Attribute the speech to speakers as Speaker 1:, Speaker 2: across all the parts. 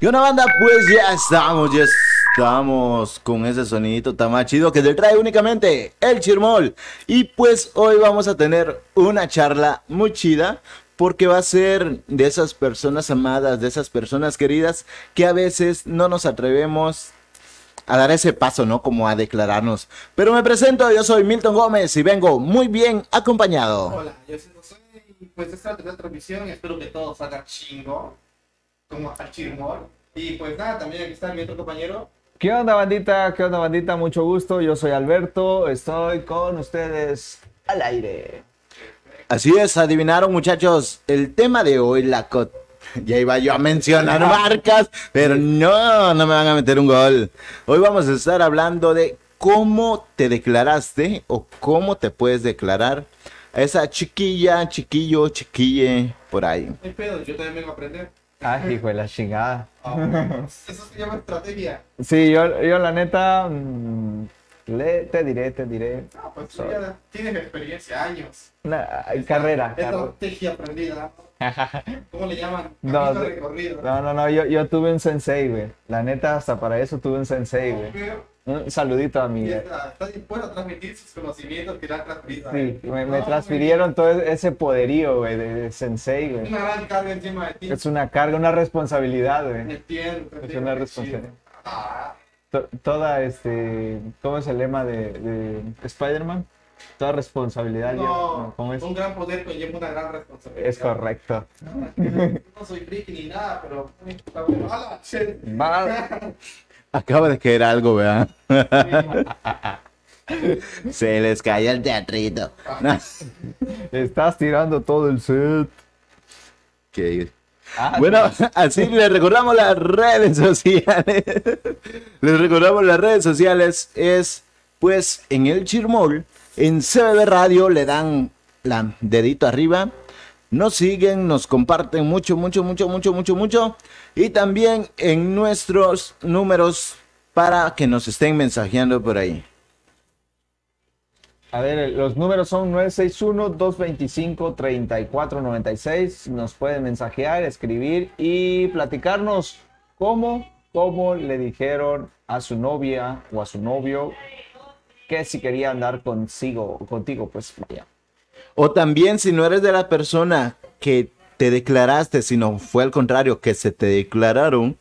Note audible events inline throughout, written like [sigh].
Speaker 1: ¿Qué una banda? Pues ya estamos, ya estamos con ese sonidito tan más chido que te trae únicamente el Chirmol. Y pues hoy vamos a tener una charla muy chida porque va a ser de esas personas amadas, de esas personas queridas que a veces no nos atrevemos a dar ese paso, ¿no? Como a declararnos. Pero me presento, yo soy Milton Gómez y vengo muy bien acompañado.
Speaker 2: Hola, yo soy José y pues esta es la transmisión. Espero que todo salga chingo, como al chirmor. Y pues nada, también aquí está mi otro compañero.
Speaker 3: ¿Qué onda bandita? ¿Qué onda bandita? Mucho gusto, yo soy Alberto, estoy con ustedes al aire.
Speaker 1: Así es, adivinaron muchachos, el tema de hoy, la cot... [laughs] Ya iba yo a mencionar [laughs] marcas, pero no, no me van a meter un gol. Hoy vamos a estar hablando de cómo te declaraste o cómo te puedes declarar a esa chiquilla, chiquillo, chiquille, por ahí.
Speaker 2: No hay pedo, yo también vengo a aprender.
Speaker 3: Ay, hijo de la chingada.
Speaker 2: Ah, bueno, eso se llama estrategia.
Speaker 3: Sí, yo, yo la neta, mm, le, te diré, te diré.
Speaker 2: No, pues tú ya tienes experiencia, años.
Speaker 3: Una, carrera. carrera.
Speaker 2: Estrategia aprendida. [laughs] ¿Cómo le llaman?
Speaker 3: No. No, no, no, yo, yo tuve un sensei, güey. La neta, hasta para eso tuve un sensei, güey. Un saludito a mi...
Speaker 2: está, dispuesto a transmitir sus conocimientos que le han transferido.
Speaker 3: Sí, me, me
Speaker 2: No,
Speaker 3: transfirieron todo ese poderío, güey, de, de sensei,
Speaker 2: güey. Una gran carga encima de ti.
Speaker 3: Es una carga, una responsabilidad, güey.
Speaker 2: Entiendo,
Speaker 3: Es una responsabilidad.
Speaker 2: Ah,
Speaker 3: To- Toda, este, ¿cómo es el lema de, de Spider-Man? Toda responsabilidad. lleva-
Speaker 2: no, un gran poder conlleva una gran responsabilidad.
Speaker 3: Es correcto.
Speaker 2: No soy friki ni nada, pero está [laughs]
Speaker 1: Acaba de caer algo, ¿verdad? [laughs] Se les cae el teatrito. [laughs]
Speaker 3: estás tirando todo el set.
Speaker 1: Que-
Speaker 3: Ah,
Speaker 1: Bueno, [laughs] así les recordamos las redes sociales. Les recordamos las redes sociales. Es pues en el Chirmol, en CBB Radio le dan la dedito arriba. Nos siguen, nos comparten mucho, mucho, mucho, mucho, mucho, mucho. Y también en nuestros números para que nos estén mensajeando por ahí.
Speaker 3: A ver, los números son 961-225-3496. Nos pueden mensajear, escribir y platicarnos cómo, cómo le dijeron a su novia o a su novio que si quería andar consigo, contigo, pues vaya.
Speaker 1: O también si no eres de la persona que te declaraste, sino fue al contrario, que se te declararon,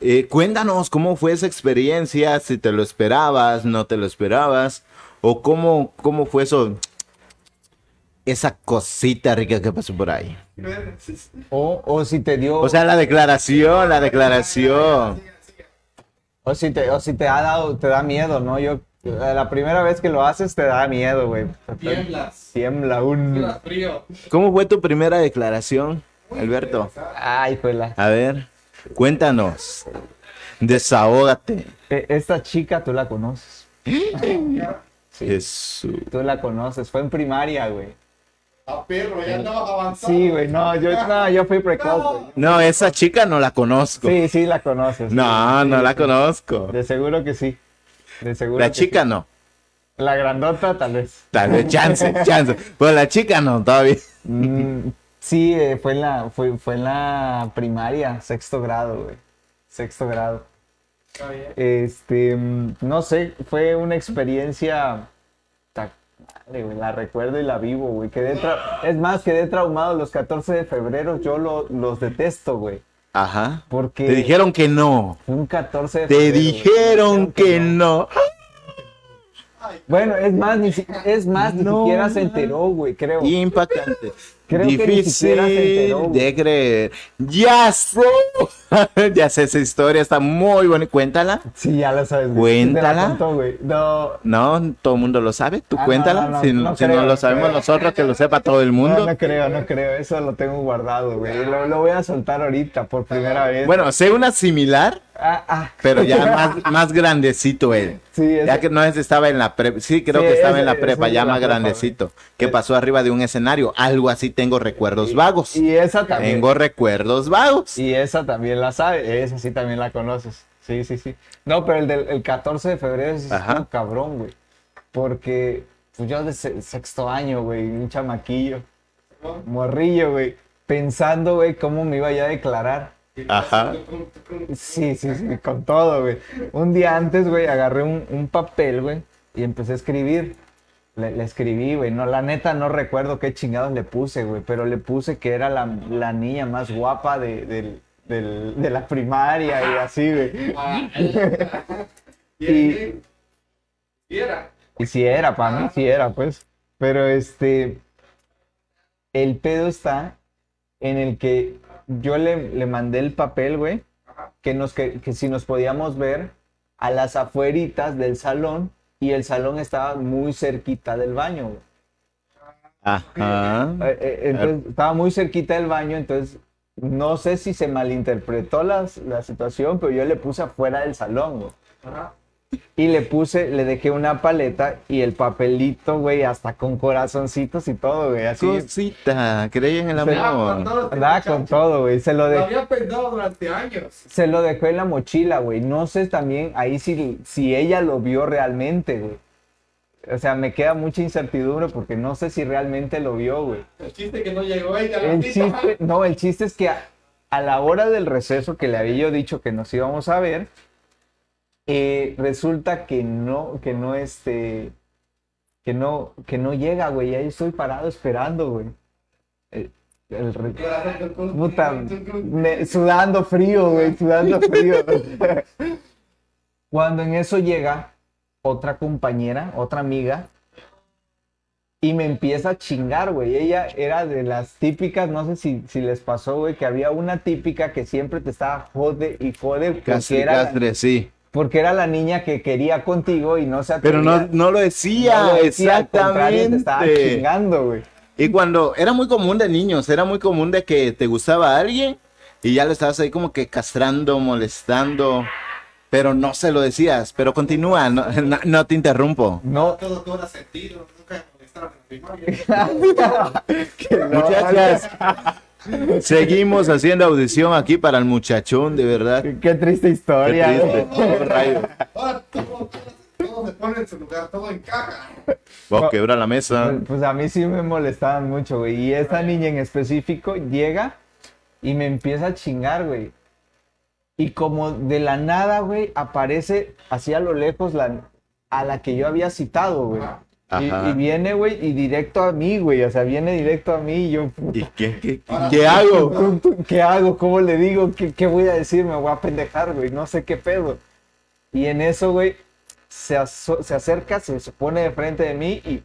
Speaker 1: eh, cuéntanos cómo fue esa experiencia, si te lo esperabas, no te lo esperabas, o cómo, cómo fue eso, esa cosita rica que pasó por ahí.
Speaker 3: O, o si te dio,
Speaker 1: O sea, la declaración, la declaración.
Speaker 3: o si te, o si te ha dado, te da miedo, ¿no? Yo, la primera vez que lo haces te da miedo, güey.
Speaker 2: Tiemblas.
Speaker 3: Tiembla un...
Speaker 2: Frío.
Speaker 1: ¿Cómo fue tu primera declaración, Alberto?
Speaker 3: Ay, fue la...
Speaker 1: A ver, cuéntanos, desahógate.
Speaker 3: E- Esta chica tú la conoces. [gasps] Sí.
Speaker 1: Jesús.
Speaker 3: Tú la conoces, fue en primaria, güey.
Speaker 2: A perro, ya andabas avanzando.
Speaker 3: Sí, güey, no, yo, [laughs] no, yo fui precoz, güey.
Speaker 1: No, esa chica no la conozco.
Speaker 3: Sí, sí, la conoces.
Speaker 1: No,
Speaker 3: Sí,
Speaker 1: no la
Speaker 3: sí.
Speaker 1: conozco.
Speaker 3: De seguro que sí. De seguro
Speaker 1: La chica
Speaker 3: sí.
Speaker 1: no.
Speaker 3: La grandota, tal vez.
Speaker 1: Tal vez chance, [laughs] chance. Pero la chica no, todavía.
Speaker 3: Mm, sí, eh, fue en la, fue, fue en la primaria, sexto grado, güey. Sexto grado.
Speaker 2: Está bien.
Speaker 3: Este, mm, no sé, fue una experiencia. güey, la recuerdo y la vivo, güey. Quedé tra- es más, quedé traumado los 14 de febrero. Yo lo- los detesto, güey.
Speaker 1: Ajá.
Speaker 3: Porque
Speaker 1: Te dijeron que no.
Speaker 3: fue un 14 de
Speaker 1: Te
Speaker 3: febrero.
Speaker 1: dijeron que no.
Speaker 3: Bueno, es más, ni, si- es más, ni
Speaker 1: No,
Speaker 3: siquiera se enteró, güey, creo.
Speaker 1: Impactante.
Speaker 3: Creo que
Speaker 1: Difícil
Speaker 3: enteró, güey.
Speaker 1: de creer. Ya sé. [laughs] ya sé esa historia, está muy buena. Cuéntala.
Speaker 3: Sí, ya lo sabes, la
Speaker 1: Cuéntala.
Speaker 3: contó. No,
Speaker 1: No, todo el mundo lo sabe. Tú
Speaker 3: Ah,
Speaker 1: cuéntala.
Speaker 3: no, no,
Speaker 1: si
Speaker 3: no
Speaker 1: si
Speaker 3: creo,
Speaker 1: no lo sabemos
Speaker 3: creo.
Speaker 1: nosotros, que lo sepa todo el mundo.
Speaker 3: no, no creo, no creo. Eso lo tengo guardado, güey. Lo, lo voy a soltar ahorita por primera vez.
Speaker 1: Bueno, sé una similar,
Speaker 3: Ah, ah.
Speaker 1: pero ya [laughs] más, más grandecito él.
Speaker 3: Sí,
Speaker 1: Ya que no es, estaba en la prepa, sí, creo
Speaker 3: Sí,
Speaker 1: que estaba
Speaker 3: ese-
Speaker 1: en la prepa, ya
Speaker 3: la
Speaker 1: más
Speaker 3: prepa,
Speaker 1: grandecito, que pasó arriba de un escenario, algo así tengo recuerdos vagos.
Speaker 3: Y esa también.
Speaker 1: Tengo recuerdos vagos.
Speaker 3: Y esa también la sabe. Esa sí también la conoces. Sí, sí, sí. No, pero el del el 14 de febrero es un cabrón, güey. Porque pues yo de se- sexto año, güey, un chamaquillo, morrillo, güey, pensando, güey, cómo me iba ya a declarar.
Speaker 1: Ajá.
Speaker 3: Sí, sí, sí, con todo, güey. Un día antes, güey, agarré un, un papel, güey, y empecé a escribir. Le, le escribí, güey. No, la neta no recuerdo qué chingados le puse, güey, pero le puse que era la, la niña más guapa de, del- de la primaria y así, güey. [laughs]
Speaker 2: Y, era.
Speaker 3: Y si era, para mí, sí era, pues. Pero este. El pedo está en el que yo le, le mandé el papel, güey, que, nos, que, que si nos podíamos ver a las afueritas del salón y el salón estaba muy cerquita del baño.
Speaker 1: Ajá.
Speaker 3: Eh, eh, Entonces, estaba muy cerquita del baño, entonces no sé si se malinterpretó las- la situación, pero yo le puse afuera del salón, güey.
Speaker 2: Ajá.
Speaker 3: Y le puse, le dejé una paleta y el papelito, güey, hasta con corazoncitos y todo, güey. Así
Speaker 1: Cosita, creí en el amor.
Speaker 3: andaba con todo, güey. Se lo,
Speaker 2: Lo
Speaker 3: de,
Speaker 2: había pensado durante años.
Speaker 3: se lo dejó en la mochila, güey. No sé también ahí si, si ella lo vio realmente, güey. O sea, me queda mucha incertidumbre porque no sé si realmente lo vio, güey.
Speaker 2: El chiste que no llegó ella. la
Speaker 3: El chiste, no, el chiste es que a, a la hora del receso que le había yo dicho que nos íbamos a ver, eh, resulta que no, que no, este, que no, que no llega, güey. Ahí estoy parado esperando, güey. El- el re- Puta, me- sudando frío, güey, sudando frío. Cuando en eso llega otra compañera, otra amiga, y me empieza a chingar, güey. Ella era de las típicas, no sé si, si les pasó, güey, que había una típica que siempre te estaba jode y jode
Speaker 1: Castre,
Speaker 3: era,
Speaker 1: castre, sí.
Speaker 3: Porque era la niña que quería contigo y no se
Speaker 1: Pero no,
Speaker 3: atrevía.
Speaker 1: no lo decía,
Speaker 3: No lo decía, contrario, te estaba
Speaker 1: exactamente.
Speaker 3: chingando, güey.
Speaker 1: Y cuando era muy común de niños, era muy común de que te gustaba alguien y ya lo estabas ahí como que castrando, molestando, pero no se lo decías. Pero continúa, no, no- no te interrumpo.
Speaker 3: No,
Speaker 2: Todo cobra sentido. Nunca molestaron en la primaria.
Speaker 1: Seguimos haciendo audición aquí para el muchachón, de verdad. Qué
Speaker 3: Qué triste historia.
Speaker 1: triste.
Speaker 3: güey.
Speaker 1: Oh, rayo.
Speaker 2: Ahora todo, todo, todo se pone en su lugar, todo encaja.
Speaker 1: Oh, quebra la mesa.
Speaker 3: Pues, pues a mí sí me molestaban mucho, güey. Y esta niña en específico llega y me empieza a chingar, güey. Y como de la nada, güey, aparece así a lo lejos la, a la que yo había citado, güey. Y, viene, güey, y directo a mí, güey. O sea, viene directo a mí y yo,
Speaker 1: ¿Y qué, qué, qué hago? [laughs]
Speaker 3: ¿qué hago? ¿Cómo le digo? ¿Qué, qué voy a decir? Me voy a pendejar, güey. No sé qué pedo. Y en eso, güey, se, se acerca, se, se pone de frente de mí y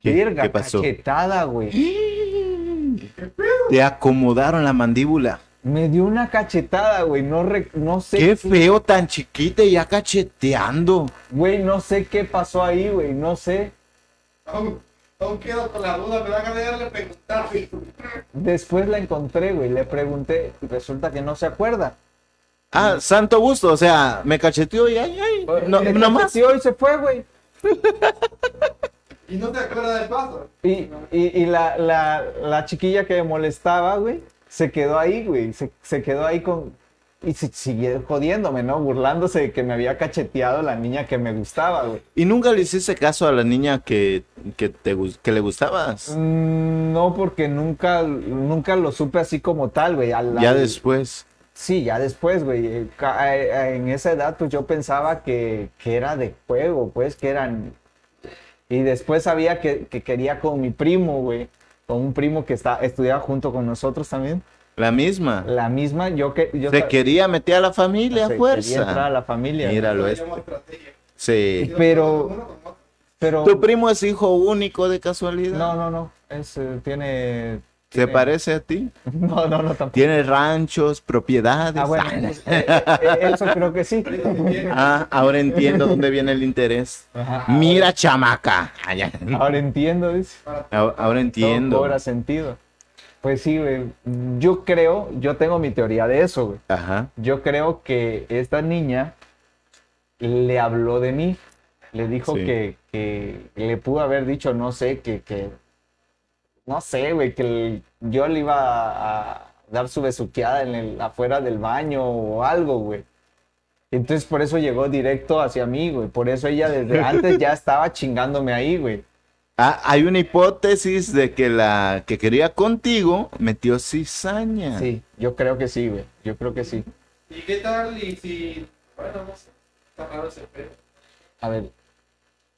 Speaker 1: ¿Qué,
Speaker 3: Verga,
Speaker 1: qué pasó?
Speaker 3: cachetada, güey. [gasps]
Speaker 1: Te acomodaron la mandíbula.
Speaker 3: Me dio una cachetada, güey. No, re- no sé,
Speaker 1: Qué feo, tan chiquita y ya cacheteando.
Speaker 3: güey, no sé qué pasó ahí, güey. No sé.
Speaker 2: Aún, aún quedo con la duda, me da ganas de preguntar.
Speaker 3: Después la encontré, güey. Le pregunté y resulta que no se acuerda.
Speaker 1: Ah, santo gusto, o sea, me cacheteó y ay, ay, no,
Speaker 3: Le
Speaker 1: no más.
Speaker 3: y se fue, güey.
Speaker 2: Y no te acuerdas del paso.
Speaker 3: Y, y, y la, la, la chiquilla que me molestaba, güey, se quedó ahí, güey. Se, se quedó ahí con... Y se siguió jodiéndome, ¿no? Burlándose de que me había cacheteado la niña que me gustaba, güey.
Speaker 1: ¿Y nunca le hiciste caso a la niña que, que, te, que le gustabas?
Speaker 3: Mm, No, porque nunca, nunca lo supe así como tal, güey.
Speaker 1: Ya después.
Speaker 3: Sí, ya después, güey. eh, eh, eh, En esa edad, pues yo pensaba que, que era de juego, pues, que eran... Y después sabía que, que quería con mi primo, güey. Con un primo que está, estudiaba junto con nosotros también.
Speaker 1: La misma.
Speaker 3: La misma, yo que... Yo
Speaker 1: Se quería meter a la familia a
Speaker 3: se quería entrar a
Speaker 1: fuerza.
Speaker 3: la familia.
Speaker 1: Míralo,
Speaker 2: Lo
Speaker 1: es.
Speaker 2: llamo estrategia.
Speaker 1: Sí.
Speaker 3: Pero-. Pero...
Speaker 1: ¿Tu primo es hijo único de casualidad?
Speaker 3: No, no, no. Es, eh, tiene...
Speaker 1: ¿Se
Speaker 3: tiene-
Speaker 1: parece a ti? [laughs]
Speaker 3: No, no, no, tampoco.
Speaker 1: ¿Tiene ranchos, propiedades?
Speaker 3: Ah, bueno, pues, eh, eh, eso creo que sí. [laughs]
Speaker 1: Ah, ahora entiendo dónde viene el interés.
Speaker 3: Ajá.
Speaker 1: Mira, chamaca. Ah, ya.
Speaker 3: Ahora entiendo, dice.
Speaker 1: Ahora ahora entiendo.
Speaker 3: Todo cobra sentido. Pues sí, güey. Yo creo, yo tengo mi teoría de eso, güey.
Speaker 1: Ajá.
Speaker 3: Yo creo que esta niña le habló de mí. Le dijo
Speaker 1: Sí.
Speaker 3: que, que le pudo haber dicho, no sé, que, que no sé, güey, que el- yo le iba a, a dar su besuqueada en el, afuera del baño o algo, güey. Entonces por eso llegó directo hacia mí, güey. Por eso ella desde [laughs] antes ya estaba chingándome ahí, güey.
Speaker 1: Ah, hay una hipótesis de que la que quería contigo metió cizaña.
Speaker 3: Sí, yo creo que sí, güey. Yo creo que sí.
Speaker 2: ¿Y qué tal? Y si. Bueno, no sé. Está raro ese pedo.
Speaker 3: A ver.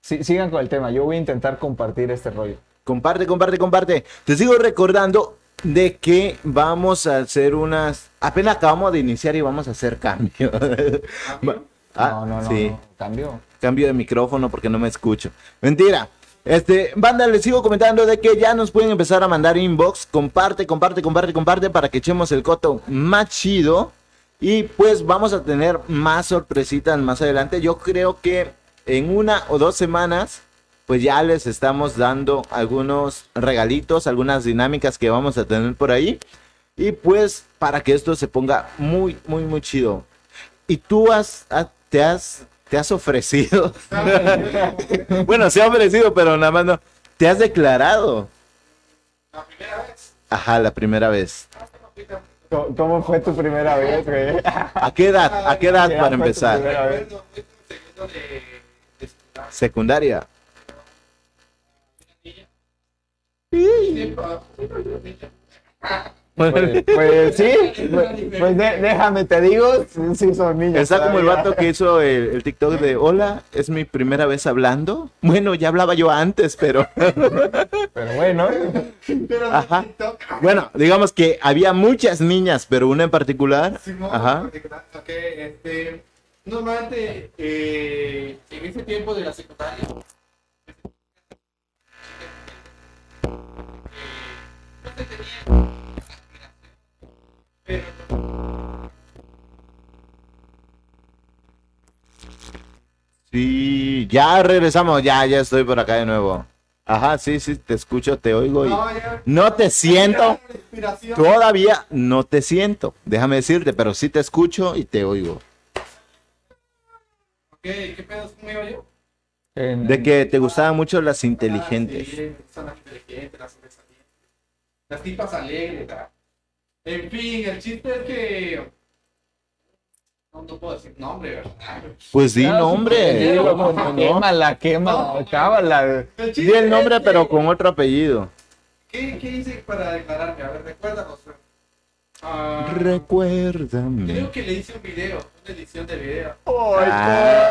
Speaker 3: Sí, sigan con el tema. Yo voy a intentar compartir este rollo.
Speaker 1: Comparte, comparte, comparte. Te sigo recordando de que vamos a hacer unas. Apenas acabamos de iniciar y vamos a hacer cambio. Va- [laughs] Ah,
Speaker 3: no, no, no.
Speaker 1: sí.
Speaker 3: no. Cambio.
Speaker 1: Cambio de micrófono porque no me escucho. Mentira. Este, banda, les sigo comentando de que ya nos pueden empezar a mandar inbox. Comparte, comparte, comparte, comparte para que echemos el coto más chido. Y pues vamos a tener más sorpresitas más adelante. Yo creo que en una o dos semanas, pues ya les estamos dando algunos regalitos, algunas dinámicas que vamos a tener por ahí. Y pues para que esto se ponga muy, muy, muy chido. Y tú has, ha- te has, te has ofrecido. [laughs] bueno, se ha ofrecido, pero nada más no. Te has declarado.
Speaker 2: La primera vez.
Speaker 1: Ajá, la primera vez.
Speaker 3: ¿Cómo- ¿Cómo fue tu primera vez, güey?
Speaker 1: ¿A qué edad? ¿A qué edad para
Speaker 3: fue tu
Speaker 1: empezar?
Speaker 3: primera vez.
Speaker 2: Recuerdo, fue como segundo de. de secundaria. Ah,
Speaker 3: Pues, [laughs] pues sí, pues, pues de- déjame, te digo, sí, son niños.
Speaker 1: Está como el vato que hizo el, el TikTok de Hola, es mi primera vez hablando. Bueno, ya hablaba yo antes, pero. [laughs]
Speaker 3: Pero bueno,
Speaker 2: Pero
Speaker 1: Ajá.
Speaker 2: TikTok.
Speaker 1: Bueno, digamos que había muchas niñas, pero una en particular. Ajá.
Speaker 2: este, normalmente eh, en ese tiempo de la secundaria, no se tenía pero
Speaker 1: Sí, ya regresamos, ya, ya estoy por acá de nuevo. Ajá, sí, sí, te escucho, te oigo y
Speaker 2: no, ya-
Speaker 1: no te siento. Todavía no te siento. Déjame decirte, pero sí te escucho y te oigo.
Speaker 2: Ok, ¿qué pedos conmigo yo?
Speaker 1: De que te gustaban mucho las inteligentes.
Speaker 2: Ah, sí, son las inteligentes, las sobresalientes. Las tipas alegres, ¿verdad? En fin, el chiste es que. No, no puedo decir nombre, ¿verdad?
Speaker 1: Pues di
Speaker 3: Ah,
Speaker 1: nombre.
Speaker 3: dilo, [laughs] como, Quémala, quémala.
Speaker 2: El chiste
Speaker 1: Di el nombre,
Speaker 2: es que-
Speaker 1: pero con otro apellido.
Speaker 2: ¿Qué, ¿Qué hice para declararme? A ver, recuérdanos. Ah,
Speaker 1: Recuérdame.
Speaker 2: creo que le hice un video, edición de video.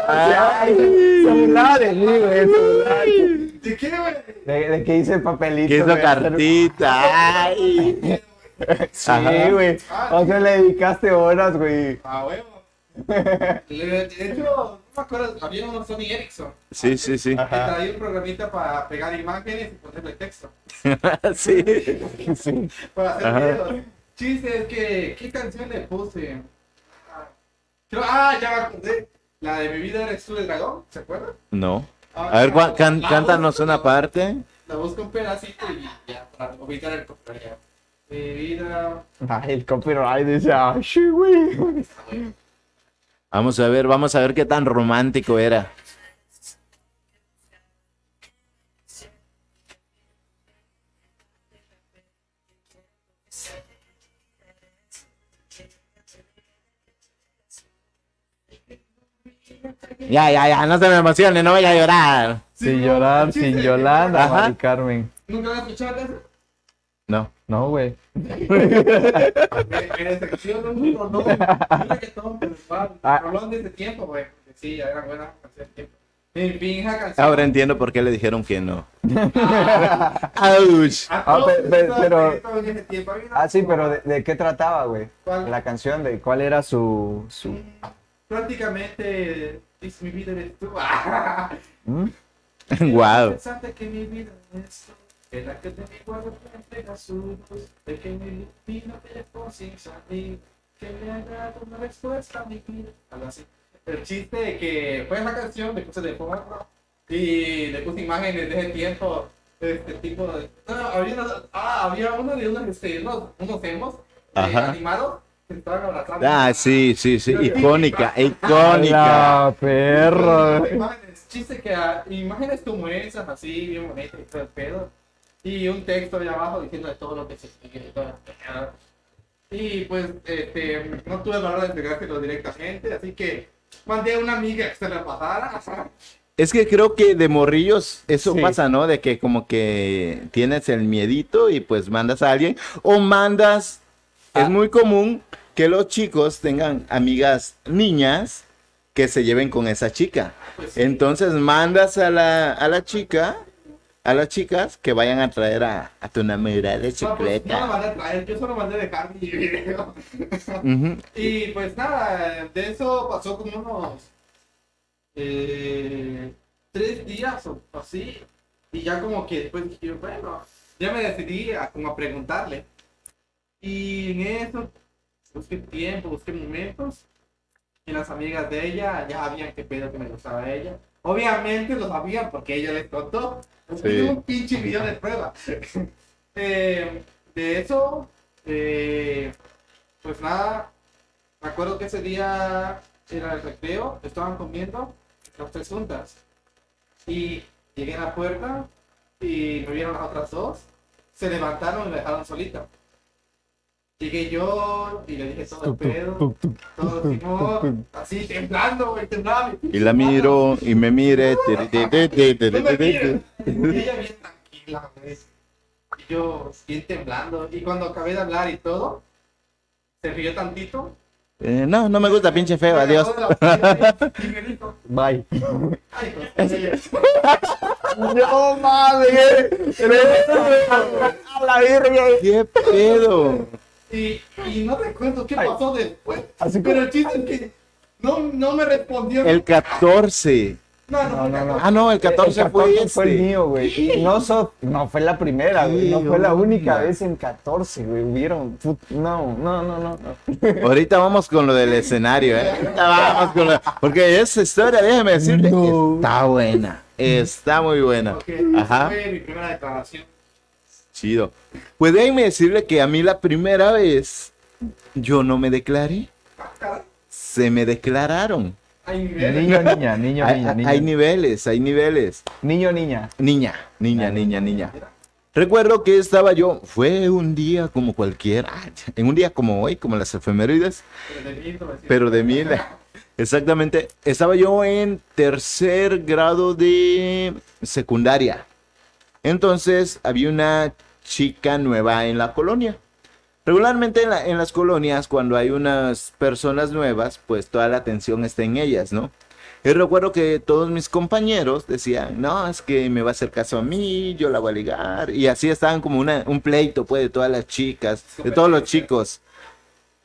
Speaker 1: Ay.
Speaker 3: Burlaba de mí, güey.
Speaker 2: ¿De qué, güey?
Speaker 3: De, de que hice el papelito.
Speaker 1: Que hizo cartita. Ay.
Speaker 3: Sí, güey. O sea, le dedicaste horas, güey.
Speaker 2: A huevo. [laughs] De hecho, no me acuerdo, había unos Sony Ericsson.
Speaker 1: Sí, sí, sí.
Speaker 2: Que traía un programita para pegar imágenes y ponerle texto. [laughs]
Speaker 1: Sí.
Speaker 3: Sí.
Speaker 2: Para hacer videos. Chiste, es que, ¿qué canción le puse? Ah, creo- ah, ya me acordé. La de Mi vida eres tú de dragón, ¿se acuerdan?
Speaker 1: No.
Speaker 2: Ah,
Speaker 1: A ver, can-
Speaker 2: la
Speaker 1: cántanos una
Speaker 2: la-
Speaker 1: parte.
Speaker 2: La busco un pedacito y ya, para ubicar el copyright. Mi vida.
Speaker 3: Ay, el copyright dice, ay, sí, güey.
Speaker 1: Vamos a ver, vamos a ver qué tan romántico era. Ya, ya, ya, no se me emocione, no vaya a llorar.
Speaker 3: Sin llorar, sin
Speaker 2: que-
Speaker 3: Yolanda,
Speaker 1: Ajá.
Speaker 3: Mari Carmen.
Speaker 2: ¿Nunca has escuchado eso?
Speaker 1: No.
Speaker 3: No, güey.
Speaker 2: Me, un rolón. Un reggaetón, pero igual.
Speaker 3: Ah.
Speaker 2: Rolón de ese tiempo, güey. Sí, ya era buena canción tiempo.
Speaker 1: Ahora entiendo por qué le dijeron que no. Ouch.
Speaker 2: A
Speaker 3: Ah,
Speaker 2: todos
Speaker 3: pe- pe- pero-
Speaker 2: no
Speaker 3: Ah, sí, pero. ¿de, de qué trataba, güey?
Speaker 2: ¿Cuál?
Speaker 3: La canción, de cuál era su... su...
Speaker 2: Prácticamente, es mi vida eres tú. [laughs]
Speaker 3: ¿Mm? [laughs]
Speaker 1: Wow.
Speaker 2: Que mi vida es tú. En la que de mi cuerpo te entrega su luz. De que sin salir. Que me ha dado una respuesta a mi vida. Algo así. El chiste de que fue esa canción, le puse de y le puse imágenes de ese tiempo. Este tipo de. No, había, una- ah, había uno de unos, este, unos, unos eh, animados
Speaker 1: Ah, sí, sí, sí. Icónica, [laughs] icónica.
Speaker 3: La perra.
Speaker 2: Imágenes, chiste que ah, imágenes como esas, así, bien bonitas y todo el pedo. Y un texto ahí abajo diciendo de todo lo que se sigue y toda la chingada. Y pues, este, no tuve el valor de entregártelo directamente, así que mandé a una amiga que se la pasara.
Speaker 1: Es que creo que de morrillos eso
Speaker 3: Sí.
Speaker 1: pasa, ¿no? De que como que tienes el miedito y pues mandas a alguien. O mandas,
Speaker 3: Ah.
Speaker 1: es muy común que los chicos tengan amigas niñas que se lleven con esa chica.
Speaker 2: Pues.
Speaker 1: Entonces mandas a la, a la chica, a las chicas que vayan a traer a, a tu enamorada
Speaker 2: No, pues, no la
Speaker 1: secreta.
Speaker 2: mandé a traer, yo solo mandé dejar mi video. [laughs] Y pues nada, de eso pasó como unos eh, tres días o así. Y ya como que después dije, bueno, ya me decidí a, como a preguntarle. Y en eso busqué tiempo, busqué momentos. Y las amigas de ella ya sabían qué pedo que me gustaba a ella. Obviamente lo sabían porque ella les contó.
Speaker 1: Sí.
Speaker 2: Un pinche video de prueba. [laughs] Eh, de eso, eh, pues nada, me acuerdo que ese día era el recreo, estaban comiendo las tres juntas. Y llegué a la puerta y me vieron las otras dos, se levantaron y me dejaron solita. Llegué yo y le dije todo el pedo, todo Simón, así temblando, güey, temblaba.
Speaker 1: Y la miro y me mire.
Speaker 2: Y ella bien tranquila, güey. Y yo bien temblando. Y cuando acabé de hablar y todo, se rió tantito.
Speaker 1: Eh, no, no me gusta, pinche feo,
Speaker 2: me
Speaker 1: adiós.
Speaker 3: Bye.
Speaker 2: ay, pues.
Speaker 3: No mames. A la verga.
Speaker 1: ¿Qué pedo?
Speaker 2: Y, y no recuerdo qué
Speaker 3: Ay.
Speaker 2: pasó después.
Speaker 3: Así
Speaker 2: Pero el chiste es que no, no me respondió.
Speaker 1: El 14.
Speaker 2: No, no,
Speaker 3: No, no, no.
Speaker 1: Ah, no, el 14,
Speaker 3: El
Speaker 1: fue
Speaker 3: 14 fue el
Speaker 1: este.
Speaker 3: mío, güey. Y no, so- no fue la primera, güey. No fue la única vez en 14, güey. Hubieron. No, no, no, no. [laughs]
Speaker 1: Ahorita vamos con lo del escenario, ¿eh? Ahorita vamos con lo... Porque esa historia, déjeme decirle,
Speaker 3: No.
Speaker 1: está buena. Está muy buena.
Speaker 2: Porque
Speaker 1: Ajá.
Speaker 2: fue mi primera declaración.
Speaker 1: Chido. Pues déjeme decirle que a mí la primera vez yo no me declaré. Se me declararon.
Speaker 2: Hay niveles.
Speaker 3: Niño, niña, niño,
Speaker 1: Hay,
Speaker 3: niña,
Speaker 1: hay
Speaker 3: niña.
Speaker 1: niveles, hay niveles.
Speaker 3: Niño, niña.
Speaker 1: Niña, niña, niña, niña. Recuerdo que estaba yo, fue un día como cualquiera, [laughs] en un día como hoy, como las efemérides,
Speaker 2: Pero de
Speaker 1: pero mí, [laughs] exactamente, estaba yo en tercer grado de secundaria. Entonces había una chica nueva en la colonia. Regularmente en, la- en las colonias, cuando hay unas personas nuevas, pues toda la atención está en ellas, ¿no? Y recuerdo que todos mis compañeros decían, no, es que me va a hacer caso a mí, yo la voy a ligar. Y así estaban como una, un pleito, pues, de todas las chicas, de todos los chicos.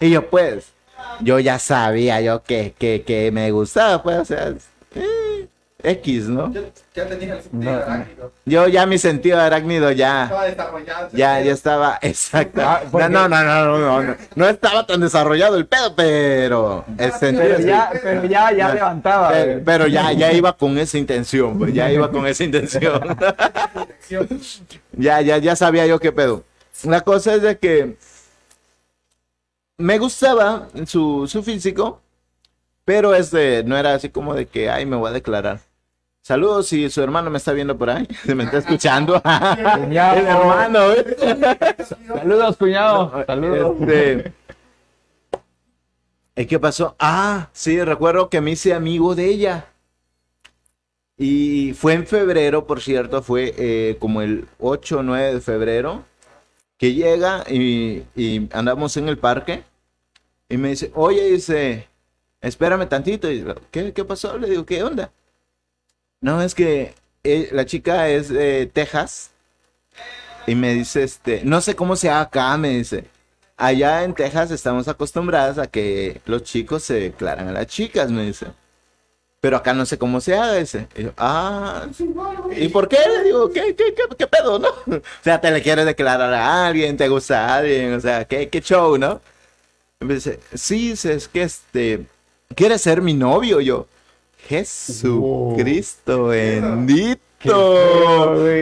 Speaker 1: Y yo, pues, yo ya sabía yo que, que, que me gustaba, pues, o sea, eh, X, ¿no?
Speaker 2: Yo ya tenía el sentido
Speaker 3: No,
Speaker 2: arácnido.
Speaker 1: Yo ya mi sentido arácnido ya,
Speaker 2: Estaba desarrollado.
Speaker 1: ya, ya estaba, exacto.
Speaker 3: Ah, porque-
Speaker 1: No, no, no, no, no, no, no estaba tan desarrollado el pedo, pero el sentido
Speaker 3: Pero
Speaker 1: sí.
Speaker 3: ya, pero ya, levantaba.
Speaker 1: Pero ya, ya iba con esa intención, pues ya iba [laughs] con esa intención. ya, ya, ya sabía yo qué pedo. La cosa es de que me gustaba su, su físico, pero este no era así como de que, ay, me voy a declarar. Saludos si su hermano me está viendo por ahí, [laughs] se me está escuchando. [laughs]
Speaker 3: Cuñado.
Speaker 1: El hermano, ¿eh? [laughs]
Speaker 3: Saludos, cuñado. Saludos.
Speaker 1: Este, ¿y ¿Qué pasó? Ah, sí, recuerdo que me hice amigo de ella. Y fue en febrero, por cierto, fue eh, como el 8 o 9 de febrero, que llega y, y andamos en el parque y me dice, oye, dice, espérame tantito. Y, ¿qué, ¿Qué pasó? Le digo, ¿qué onda? No, es que eh, la chica es de Texas y me dice, este, no sé cómo sea acá, me dice. Allá en Texas estamos acostumbradas a que los chicos se declaran a las chicas, me dice. Pero acá no sé cómo se haga ese. Y yo, ah, ¿y por qué? Le digo, ¿qué, qué, qué, qué pedo, no? [laughs] O sea, te le quieres declarar a alguien, te gusta a alguien, o sea, qué, qué show, ¿no? Y me dice, sí, es que este, ¿quieres ser mi novio? Yo, Jesucristo bendito.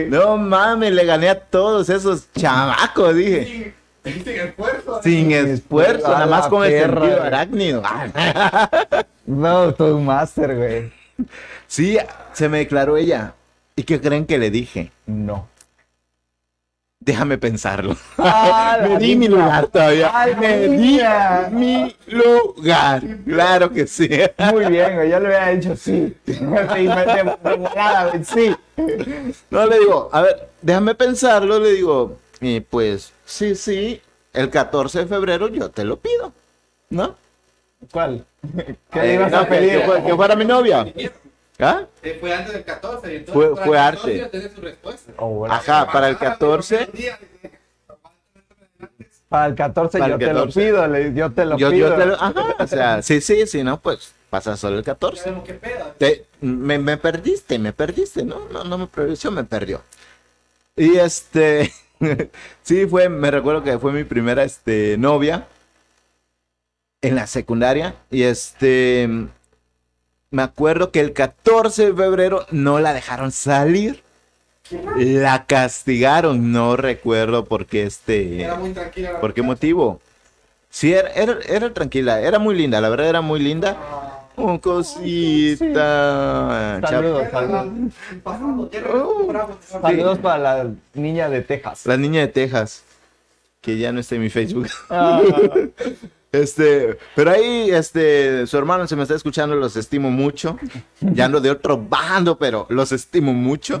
Speaker 1: No mames, le gané a todos esos chamacos, dije.
Speaker 2: Sin, sin esfuerzo.
Speaker 1: Sin
Speaker 3: Sin
Speaker 1: esfuerzo, nada más con el sentido arácnido.
Speaker 3: No, [laughs] todo un máster, güey.
Speaker 1: Sí, se me declaró ella. ¿Y qué creen que le dije?
Speaker 3: No.
Speaker 1: Déjame pensarlo.
Speaker 3: Ah, [laughs]
Speaker 1: me di mi lugar todavía.
Speaker 3: Ay,
Speaker 1: me di mi lugar. Claro que sí.
Speaker 3: Muy bien. Yo le hubiera dicho sí. [laughs] Sí.
Speaker 1: No le digo, a ver, déjame pensarlo. Le digo, y pues, sí, sí, el 14 de febrero yo te lo pido. ¿No?
Speaker 3: ¿Cuál? [laughs] ¿Qué
Speaker 1: Eh,
Speaker 3: ibas
Speaker 1: no,
Speaker 3: a pedir?
Speaker 1: Que fuera mi novia. ¿Ah?
Speaker 2: Eh, Fue antes del 14. y entonces
Speaker 1: Fue-
Speaker 2: para
Speaker 1: fue
Speaker 2: el
Speaker 1: arte.
Speaker 2: 14 ya tenés su respuesta.
Speaker 3: Oh, bueno.
Speaker 1: Ajá, para el
Speaker 2: Ah,
Speaker 1: 14.
Speaker 2: pero día,
Speaker 3: Para el 14
Speaker 1: Para
Speaker 3: yo
Speaker 1: el
Speaker 3: te
Speaker 1: 14.
Speaker 3: lo pido, le- yo te lo
Speaker 1: Yo,
Speaker 3: pido.
Speaker 1: yo te lo- ajá, o sea, sí, sí, sí, no, pues pasa solo el 14.
Speaker 2: Sabemos qué pedo.
Speaker 1: Te- me, me perdiste, me perdiste, ¿no? No, no me perdió, me perdió. Y este, [laughs] sí, fue, me recuerdo que fue mi primera este, novia en la secundaria. Y este, me acuerdo que el 14 de febrero no la dejaron salir. La castigaron, no recuerdo por qué este...
Speaker 2: Era muy tranquila. la
Speaker 1: ¿Por qué motivo? Sí, era, era, era tranquila, era muy linda, la verdad era muy linda.
Speaker 2: Ah,
Speaker 1: Oh, cosita.
Speaker 3: Saludos,
Speaker 1: Chap-
Speaker 3: saludos.
Speaker 1: Oh.
Speaker 3: Saludos para la niña de Texas.
Speaker 1: La niña de Texas. Que ya no está en mi Facebook.
Speaker 3: Ah, [laughs]
Speaker 1: Este, pero ahí, este, su hermano se me está escuchando, los estimo mucho. Ya ando de otro bando, pero los estimo mucho.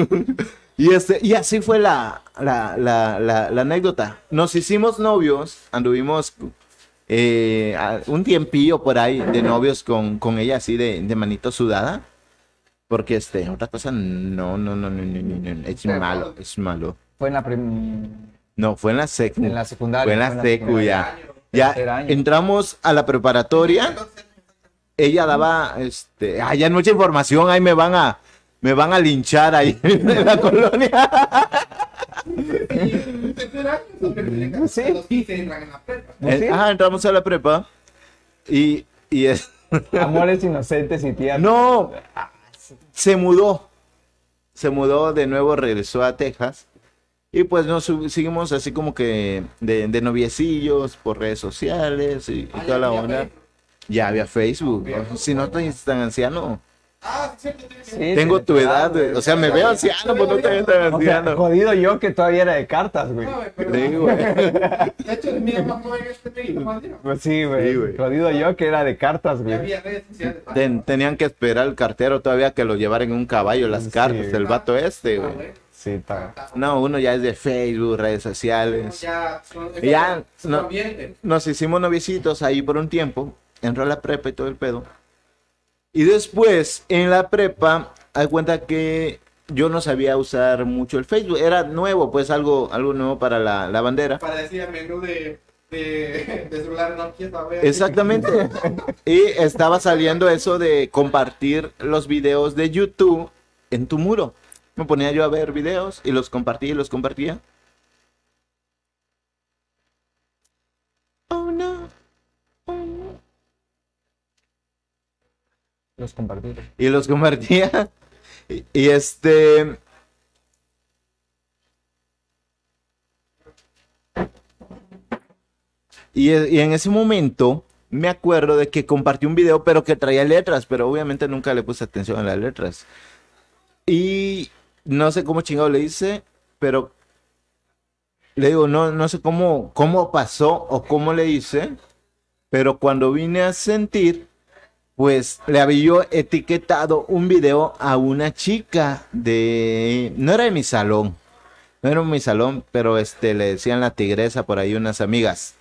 Speaker 1: [laughs] y este, y así fue la, la, la, la, la anécdota. Nos hicimos novios, anduvimos eh, a- un tiempillo por ahí de novios con, con ella así de, de manito sudada. Porque este, otra cosa, no, no, no, no, no, no, no, es malo, es malo.
Speaker 3: fue en la, prim-
Speaker 1: No, fue en la secu.
Speaker 3: en la secundaria.
Speaker 1: Fue en la secu
Speaker 3: secundaria.
Speaker 1: ya. Ya entramos a la preparatoria. Ella daba, este, ah, ya mucha información, ahí me van a, me van a linchar ahí [laughs] en la [laughs] colonia.
Speaker 3: Sí.
Speaker 2: a los 15 entran en la prepa.
Speaker 3: ¿No sí?
Speaker 1: Ajá, entramos a la prepa y, y es, [laughs]
Speaker 3: Amores inocentes y tiernos.
Speaker 1: no, se mudó, se mudó de nuevo, regresó a Texas y pues nos seguimos así como que de, de noviecillos por redes sociales y, y
Speaker 2: Ah,
Speaker 1: toda la onda. Ya había Facebook, ¿no? si no eres tan anciano.
Speaker 2: Ah, sí,
Speaker 1: Tengo
Speaker 3: sí,
Speaker 1: tu edad,
Speaker 3: güey.
Speaker 1: o sea, me veo anciano, pues no te veo tan
Speaker 3: O sea,
Speaker 1: anciano.
Speaker 3: jodido yo que todavía era de cartas, güey.
Speaker 2: No, güey, pero-
Speaker 1: Sí, güey.
Speaker 2: De hecho, el mío más joven este.
Speaker 3: Pues sí, güey.
Speaker 1: Sí, güey.
Speaker 3: jodido yo que era de cartas,
Speaker 2: Ya
Speaker 3: güey.
Speaker 2: había redes sociales.
Speaker 1: Ten- tenían que esperar al cartero todavía que lo llevaran en un caballo las
Speaker 3: Sí.
Speaker 1: cartas del vato este,
Speaker 2: Ah,
Speaker 1: güey.
Speaker 3: Sí, está.
Speaker 1: No, uno ya es de Facebook, redes sociales.
Speaker 2: Ya, son-
Speaker 1: ya, no. Nos hicimos noviecitos ahí por un tiempo. Entró a la prepa y todo el pedo. Y después, en la prepa, hay cuenta que yo no sabía usar mucho el Facebook. Era nuevo, pues algo, algo nuevo para la, la bandera.
Speaker 2: Para decir a menú de, de, [laughs] de celular Nokia, ¿sabes?
Speaker 1: Exactamente. [laughs] Y estaba saliendo eso de compartir los videos de YouTube en tu muro. Me ponía yo a ver videos y los compartía y los compartía. Oh no. Oh, no.
Speaker 3: Los compartí.
Speaker 1: Y los compartía. Y, y este. Y, y en ese momento me acuerdo de que compartí un video, pero que traía letras, pero obviamente nunca le puse atención a las letras. Y no sé cómo chingado le hice, pero le digo, no, no sé cómo, cómo pasó o cómo le hice, pero cuando vine a sentir, pues le había etiquetado un video a una chica de... No era de mi salón, no era mi salón, pero este, le decían la tigresa por ahí unas amigas.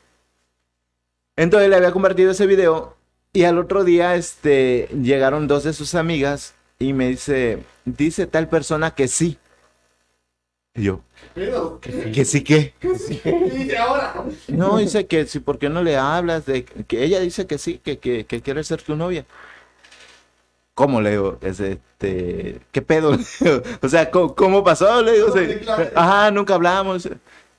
Speaker 1: Entonces le había compartido ese video y al otro día este, llegaron dos de sus amigas y me dice, dice tal persona que sí. Y yo,
Speaker 2: Pero,
Speaker 1: que sí que.
Speaker 2: ¿qué dice ahora?
Speaker 1: No, dice que sí, ¿por qué no le hablas? De que ella dice que sí, que, que, que quiere ser tu novia. ¿Cómo le digo? Es este, ¿qué pedo? [laughs] O sea, ¿cómo, cómo pasó? Le digo,
Speaker 2: No,
Speaker 1: sí. ajá, nunca hablamos.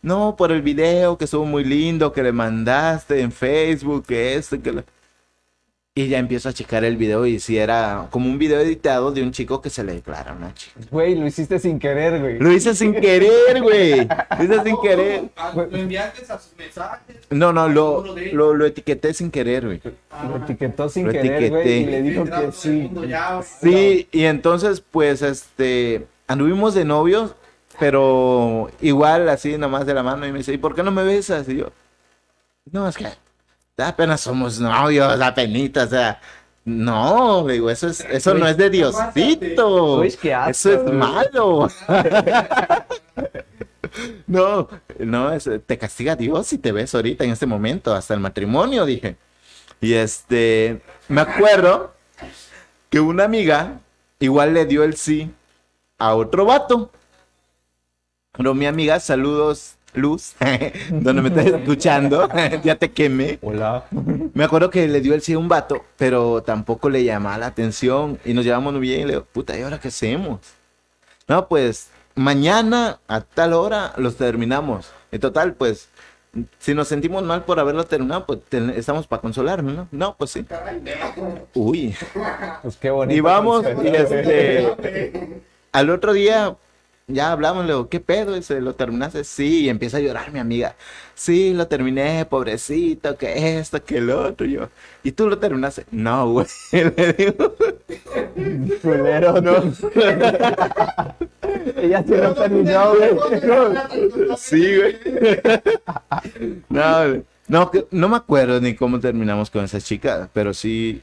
Speaker 1: No, por el video que estuvo muy lindo, que le mandaste en Facebook, que esto, que lo... Y ya empiezo a checar el video y si era como un video editado de un chico que se le declara a una chica.
Speaker 3: Güey, lo hiciste sin querer, güey.
Speaker 1: Lo hice sin querer, güey. Lo hice sin querer.
Speaker 2: Ah, Lo enviaste a sus mensajes.
Speaker 1: No, no, lo, lo, lo etiqueté sin querer, güey.
Speaker 3: Lo etiquetó sin
Speaker 1: Lo
Speaker 3: querer, güey, y le dijo que sí.
Speaker 2: ya,
Speaker 1: Sí, y entonces, pues, este, anduvimos de novios pero igual así nomás de la mano y me dice, ¿y por qué no me besas? Y yo, no, es que apenas somos novios, apenas, o sea, no, digo, eso es, eso no es de Diosito.
Speaker 3: Uy, qué asco,
Speaker 1: eso es malo. [laughs] No, no, es- te castiga Dios si te ves ahorita en este momento, hasta el matrimonio, dije. Y este, me acuerdo que una amiga igual le dio el sí a otro vato. Pero mi amiga, saludos, Luz, [laughs] donde me estás escuchando, [laughs] ya te quemé.
Speaker 3: Hola.
Speaker 1: Me acuerdo que le dio el sí a un vato, pero tampoco le llamaba la atención y nos llevamos muy bien. Y le digo, puta, ¿y ahora qué hacemos? No, pues mañana a tal hora los terminamos. En total, pues, si nos sentimos mal por haberlo terminado, pues estamos para consolarnos, ¿no? No, pues sí. Uy.
Speaker 3: Pues qué bonito.
Speaker 1: Y vamos, y este, al otro día ya hablamos, le digo, ¿qué pedo? Dice, ¿lo terminaste? Sí, y empieza a llorar mi amiga. Sí, lo terminé, pobrecito, que esto, que el otro. Y yo, ¿y tú lo terminaste? No, güey. Le digo,
Speaker 3: Culero, no. Ella sí lo terminó, güey.
Speaker 1: sí, güey. No, no, no me acuerdo ni cómo terminamos con esa chica, pero sí.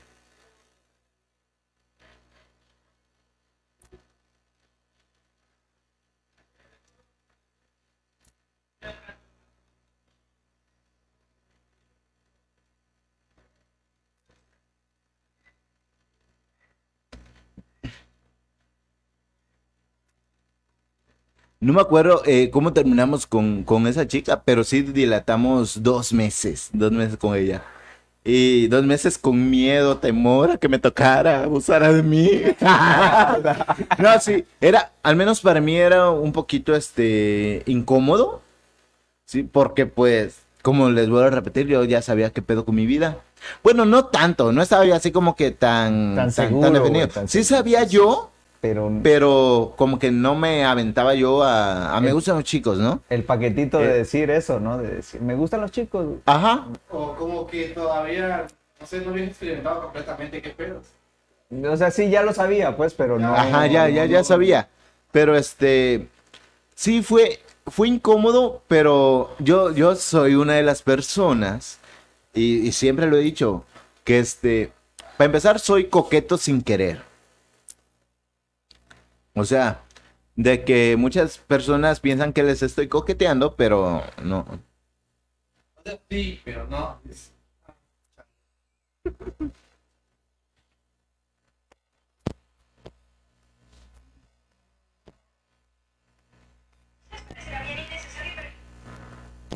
Speaker 1: No me acuerdo eh, cómo terminamos con, con esa chica, pero sí dilatamos dos meses, dos meses con ella. Y dos meses con miedo, temor a que me tocara, abusara de mí. [laughs] no, sí, era, al menos para mí era un poquito, este, incómodo. Sí, porque pues, como les vuelvo a repetir, yo ya sabía qué pedo con mi vida. Bueno, no tanto, no estaba yo así como que tan,
Speaker 3: Tan seguro,
Speaker 1: definido.
Speaker 3: güey, tan
Speaker 1: sí
Speaker 3: seguro.
Speaker 1: sabía yo,
Speaker 3: Pero
Speaker 1: pero como que no me aventaba yo a, a me gustan los chicos, ¿no?
Speaker 3: el paquetito
Speaker 1: Eh.
Speaker 3: de decir eso, ¿no? De decir, me gustan los chicos. güey".
Speaker 1: Ajá.
Speaker 2: O como que todavía, no sé, no habías experimentado completamente qué pedos.
Speaker 3: O sea, sí, ya lo sabía, pues, pero no.
Speaker 1: Ajá, ya, ya, ya sabía. Pero este, sí fue, fue incómodo, pero yo, yo soy una de las personas, y, y siempre lo he dicho, que este, para empezar, soy coqueto sin querer. O sea, de que muchas personas piensan que les estoy coqueteando, pero no.
Speaker 2: O sea, sí, pero no.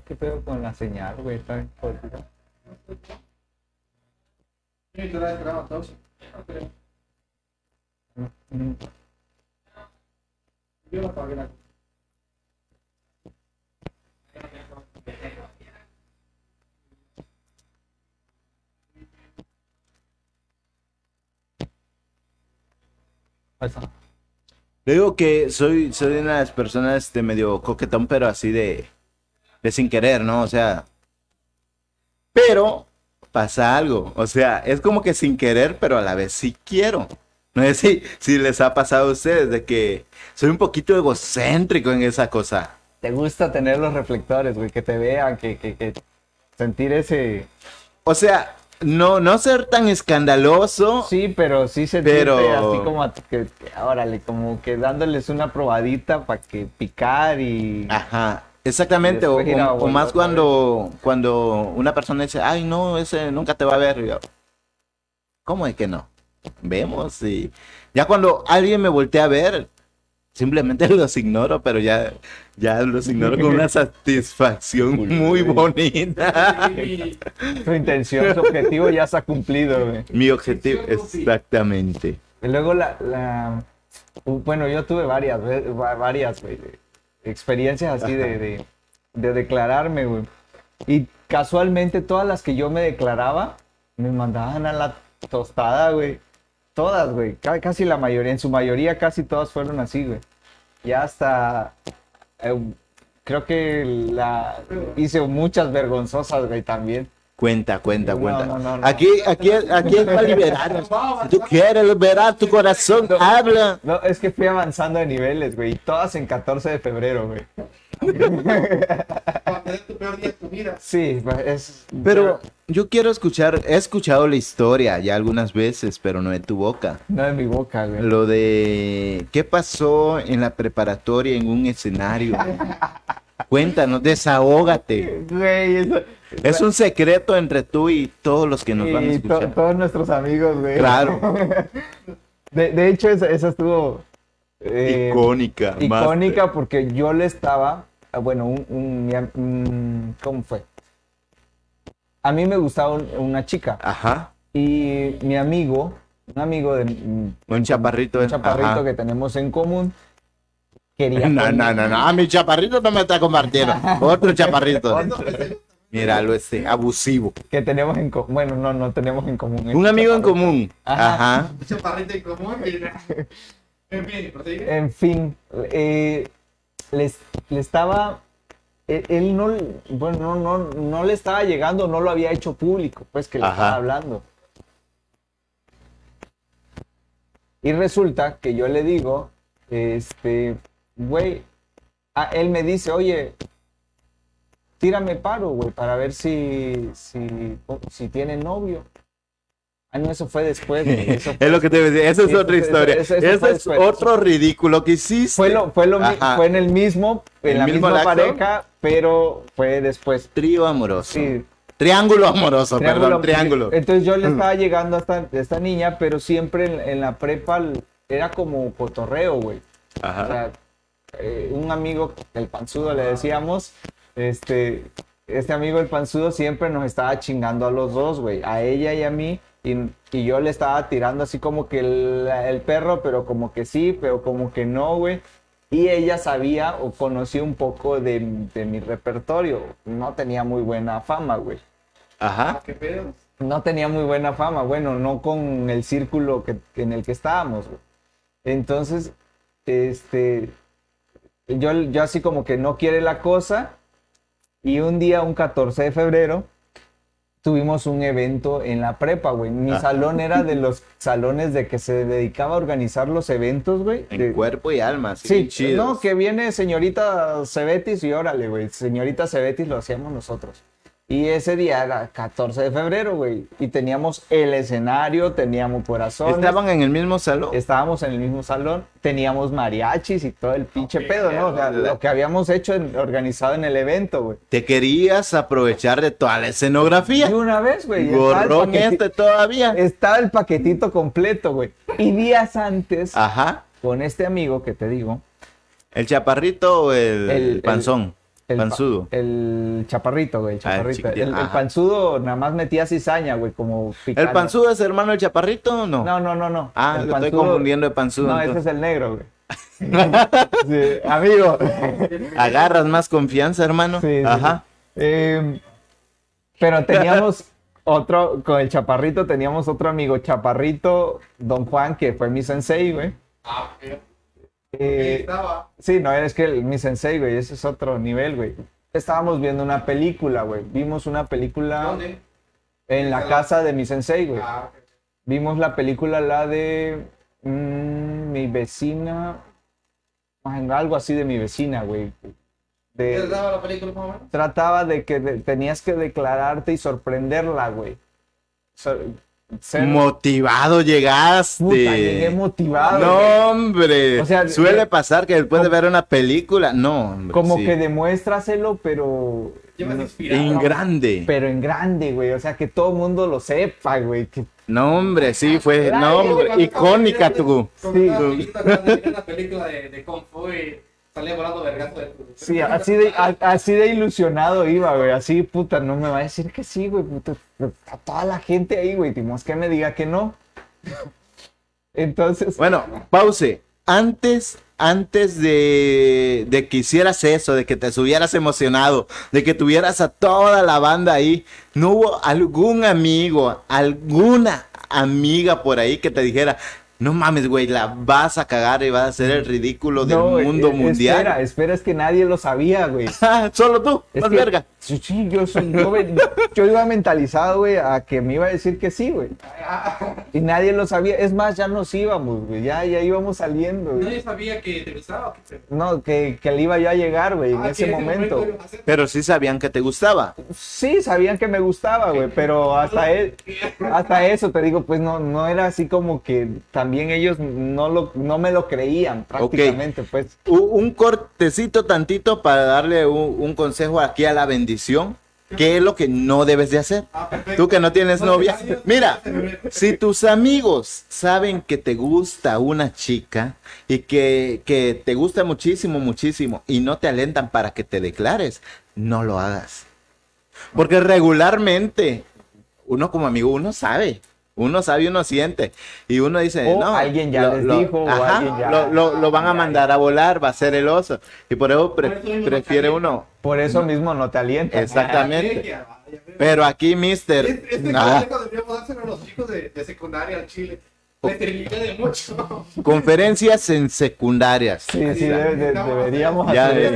Speaker 3: ¿Qué pedo con la señal, güey? Está bien jodida.
Speaker 2: No.
Speaker 1: Le digo que soy, soy una de las personas este, medio coquetón, pero así de, de sin querer, ¿no? O sea, pero pasa algo. O sea, es como que sin querer, pero a la vez sí quiero. No sé si, si les ha pasado a ustedes de que soy un poquito egocéntrico en esa cosa.
Speaker 3: Te gusta tener los reflectores, güey, que te vean, que, que, que sentir ese.
Speaker 1: O sea, no, no ser tan escandaloso.
Speaker 3: Sí, pero sí sentirte
Speaker 1: Pero-
Speaker 3: así como a- que, órale, como que dándoles una probadita para que picar y.
Speaker 1: Ajá, exactamente. O, o- o más cuando, cuando una persona dice, ay, no, ese nunca te va a ver. Yo, ¿Cómo es que no? Vemos y ya cuando alguien me voltea a ver, simplemente [laughs] los ignoro, pero ya, ya los ignoro con una [laughs] satisfacción muy bonita.
Speaker 3: Su intención, su objetivo ya se ha cumplido, güey.
Speaker 1: Mi objetivo, exactamente.
Speaker 3: Y luego la, la bueno, yo tuve varias, varias, güey, experiencias así de, de, de declararme, güey. Y casualmente todas las que yo me declaraba, me mandaban a la tostada, güey. Todas, güey. Ca- Casi la mayoría, en su mayoría casi todas fueron así, güey. Ya hasta, eh, creo que la hice muchas vergonzosas, güey, también.
Speaker 1: Cuenta, cuenta, cuenta.
Speaker 3: no, no, no.
Speaker 1: Aquí, aquí, aquí es para liberar. [laughs] Si tú quieres liberar tu corazón, habla.
Speaker 3: No, es que fui avanzando de niveles, güey. y Todas en 14 de febrero, güey.
Speaker 2: Para tener tu peor día de tu vida.
Speaker 3: Sí, es.
Speaker 1: Pero yo quiero escuchar, he escuchado la historia ya algunas veces, pero no de tu boca.
Speaker 3: No de mi boca, güey.
Speaker 1: Lo de qué pasó en la preparatoria en un escenario. [laughs] Cuéntanos, desahógate.
Speaker 3: Güey, eso.
Speaker 1: Es un secreto entre tú y todos los que nos van a
Speaker 3: y to-
Speaker 1: escuchar.
Speaker 3: todos nuestros amigos, güey.
Speaker 1: Claro, [laughs]
Speaker 3: De, de hecho, esa, esa estuvo. Eh,
Speaker 1: icónica.
Speaker 3: icónica porque yo le estaba. ah, Bueno, un, un- un- ¿Cómo fue? A mí me gustaba un- una chica.
Speaker 1: Ajá.
Speaker 3: Y mi amigo, un amigo de.
Speaker 1: Un chaparrito.
Speaker 3: un chaparrito
Speaker 1: ajá.
Speaker 3: que tenemos en común, quería. [laughs]
Speaker 1: No, no, no, no. A mi chaparrito no me está compartiendo. [laughs] Otro chaparrito. Míralo este, abusivo.
Speaker 3: Que tenemos en común. Bueno, no, no tenemos en común.
Speaker 1: Un amigo en común.
Speaker 3: Ajá.
Speaker 1: Ajá.
Speaker 2: Chaparrito en común. En fin.
Speaker 3: En fin, eh, les, le estaba. Él, él no, bueno, no, no, no le estaba llegando, no lo había hecho público, pues que le
Speaker 1: Ajá.
Speaker 3: estaba hablando. Y resulta que yo le digo, este, güey, a él me dice, oye, tírame paro, güey, para ver si, si, si tiene novio. Ah, no, eso fue después, güey, [laughs] eso
Speaker 1: Es lo que te decía. Esa es
Speaker 3: Eso-
Speaker 1: otra historia.
Speaker 3: eso- eso
Speaker 1: Ese es
Speaker 3: después.
Speaker 1: otro ridículo que hiciste.
Speaker 3: Fue, lo, fue, lo, fue en el mismo, en
Speaker 1: ¿El
Speaker 3: la
Speaker 1: mismo
Speaker 3: misma pareja, pero fue después.
Speaker 1: Trío amoroso.
Speaker 3: Sí,
Speaker 1: Triángulo amoroso, perdón, triángulo.
Speaker 3: Entonces yo le estaba llegando a esta, a esta niña, pero siempre en, en la prepa era como cotorreo, güey. O
Speaker 1: Ajá.
Speaker 3: sea, eh, un amigo, el panzudo le decíamos, este, este amigo el panzudo siempre nos estaba chingando a los dos, güey, a ella y a mí, y, y yo le estaba tirando así como que el, el perro, pero como que sí, pero como que no, güey. Y ella sabía o conocía un poco de, de mi repertorio. No tenía muy buena fama, güey.
Speaker 1: Ajá.
Speaker 2: ¿Qué pedo?
Speaker 3: No tenía muy buena fama, bueno, no con el círculo que, que en el que estábamos, güey. Entonces, este, yo, yo así como que no quiere la cosa. Y un día, un 14 de febrero, tuvimos un evento en la prepa, güey. Mi
Speaker 1: Ah.
Speaker 3: salón era de [laughs] los salones de que se dedicaba a organizar los eventos, güey.
Speaker 1: En
Speaker 3: de-
Speaker 1: cuerpo y alma,
Speaker 3: Sí,
Speaker 1: chidos.
Speaker 3: no, que viene señorita Cebetis y órale, güey. Señorita Cebetis lo hacíamos nosotros. Y ese día era 14 de febrero, güey. Y teníamos el escenario, teníamos corazones.
Speaker 1: Estaban en el mismo salón.
Speaker 3: Estábamos en el mismo salón, teníamos mariachis y todo el pinche pedo, ¿no? O sea, lo que habíamos hecho, en- organizado en el evento, güey.
Speaker 1: Te querías aprovechar de toda la escenografía.
Speaker 3: De una vez, güey.
Speaker 1: Gorrón este todavía.
Speaker 3: Estaba el paquetito completo, güey. Y días antes,
Speaker 1: Ajá.
Speaker 3: con este amigo que te digo,
Speaker 1: ¿El chaparrito o el,
Speaker 3: El- el-
Speaker 1: panzón?
Speaker 3: El, pa-
Speaker 1: Panzudo.
Speaker 3: el chaparrito, güey, el
Speaker 1: Ah, el
Speaker 3: chaparrito. el, el panzudo nada más metía cizaña, güey, como
Speaker 1: ¿El panzudo es hermano del chaparrito o no?
Speaker 3: No, no, no, no.
Speaker 1: Ah,
Speaker 3: El
Speaker 1: lo estoy confundiendo de panzudo.
Speaker 3: No, ese
Speaker 1: entonces.
Speaker 3: es el negro, güey. [laughs] Sí, amigo.
Speaker 1: Agarras más confianza, hermano.
Speaker 3: Sí, sí,
Speaker 1: Ajá.
Speaker 3: Eh, pero teníamos otro, con el chaparrito teníamos otro amigo, chaparrito, don Juan, que fue mi sensei, güey.
Speaker 2: Ah, ok.
Speaker 3: Eh,
Speaker 2: Estaba.
Speaker 3: Sí, no, es que el- mi sensei, güey, ese es otro nivel, güey. Estábamos viendo una película, güey. Vimos una película
Speaker 2: ¿Dónde?
Speaker 3: en la casa de mi sensei, güey.
Speaker 2: Ah.
Speaker 3: Vimos la película, la de mm, mi vecina, algo así de mi vecina, güey.
Speaker 2: ¿Qué
Speaker 3: De,
Speaker 2: trataba la película más o menos?
Speaker 3: trataba de que de- tenías que declararte y sorprenderla, güey. So- ser-
Speaker 1: Motivado llegaste.
Speaker 3: Puta, llegué motivado. güey.
Speaker 1: No, hombre.
Speaker 3: O sea,
Speaker 1: Suele
Speaker 3: yo-
Speaker 1: pasar que después de ver una película, no, hombre.
Speaker 3: Como
Speaker 1: sí.
Speaker 3: que demuéstraselo, pero.
Speaker 1: En grande.
Speaker 3: pero en grande, güey. O sea, que todo el mundo lo sepa, güey. Que
Speaker 1: No, hombre, sí, fue. No, hombre. Icónica tú.
Speaker 3: Sí.
Speaker 2: veía una película de, de Kung Fu y salía volando vergazo de.
Speaker 3: Sí, así de, a- así de ilusionado iba, güey. Así, puta, no me va a decir que sí, güey. Puta, a toda la gente ahí, güey. Timos que me diga que no. [laughs] Entonces,
Speaker 1: Bueno, pause. Antes, antes de, de que hicieras eso, de que te subieras emocionado, de que tuvieras a toda la banda ahí, ¿no hubo algún amigo, alguna amiga por ahí que te dijera, no mames, güey, la vas a cagar y vas a hacer el ridículo del
Speaker 3: No,
Speaker 1: mundo
Speaker 3: eh,
Speaker 1: mundial.
Speaker 3: Espera, espera, es que nadie lo sabía, güey. [laughs]
Speaker 1: Solo tú,
Speaker 3: Es
Speaker 1: más
Speaker 3: que-
Speaker 1: verga.
Speaker 3: Sí, sí, yo, soy- yo, yo iba mentalizado, güey, a que me iba a decir que sí, güey. Y nadie lo sabía. Es más, ya nos íbamos, güey. Ya, ya íbamos saliendo, güey.
Speaker 2: Nadie sabía que te gustaba. o qué?
Speaker 3: No, que, que le iba yo a llegar, güey, en
Speaker 2: Ah,
Speaker 3: ese
Speaker 2: que
Speaker 3: momento.
Speaker 2: hacer.
Speaker 1: Pero sí sabían que te gustaba.
Speaker 3: Sí, sabían que me gustaba, güey, pero hasta, e- hasta eso te digo, pues no, no era así como que también ellos no, lo, no me lo creían prácticamente, pues.
Speaker 1: Un cortecito tantito para darle un, un consejo aquí a la bendición. ¿Qué es lo que no debes de hacer?
Speaker 2: Ah.
Speaker 1: Tú que no tienes
Speaker 2: No,
Speaker 1: novia. Mira, si tus amigos saben que te gusta una chica y que, que te gusta muchísimo, muchísimo y no te alentan para que te declares, no lo hagas. Porque regularmente uno como amigo, uno sabe. Uno sabe, uno siente. Y uno dice,
Speaker 3: O
Speaker 1: no.
Speaker 3: alguien ya les dijo, o
Speaker 1: ajá,
Speaker 3: alguien ya-
Speaker 1: Lo, lo- lo van a mandar a volar, va a ser el oso. Y por eso pre- prefiere
Speaker 2: no
Speaker 1: uno.
Speaker 3: Por eso mismo no te alientan.
Speaker 1: Exactamente.
Speaker 2: Vea.
Speaker 1: Pero aquí, mister.
Speaker 2: Es- Este
Speaker 1: ah,
Speaker 2: consejo deberíamos dárselo a los chicos de, de secundaria al Chile. De mucho.
Speaker 1: conferencias en secundarias.
Speaker 3: Sí, sí, de- de-
Speaker 2: No,
Speaker 3: deberíamos
Speaker 1: Ya,
Speaker 3: hacer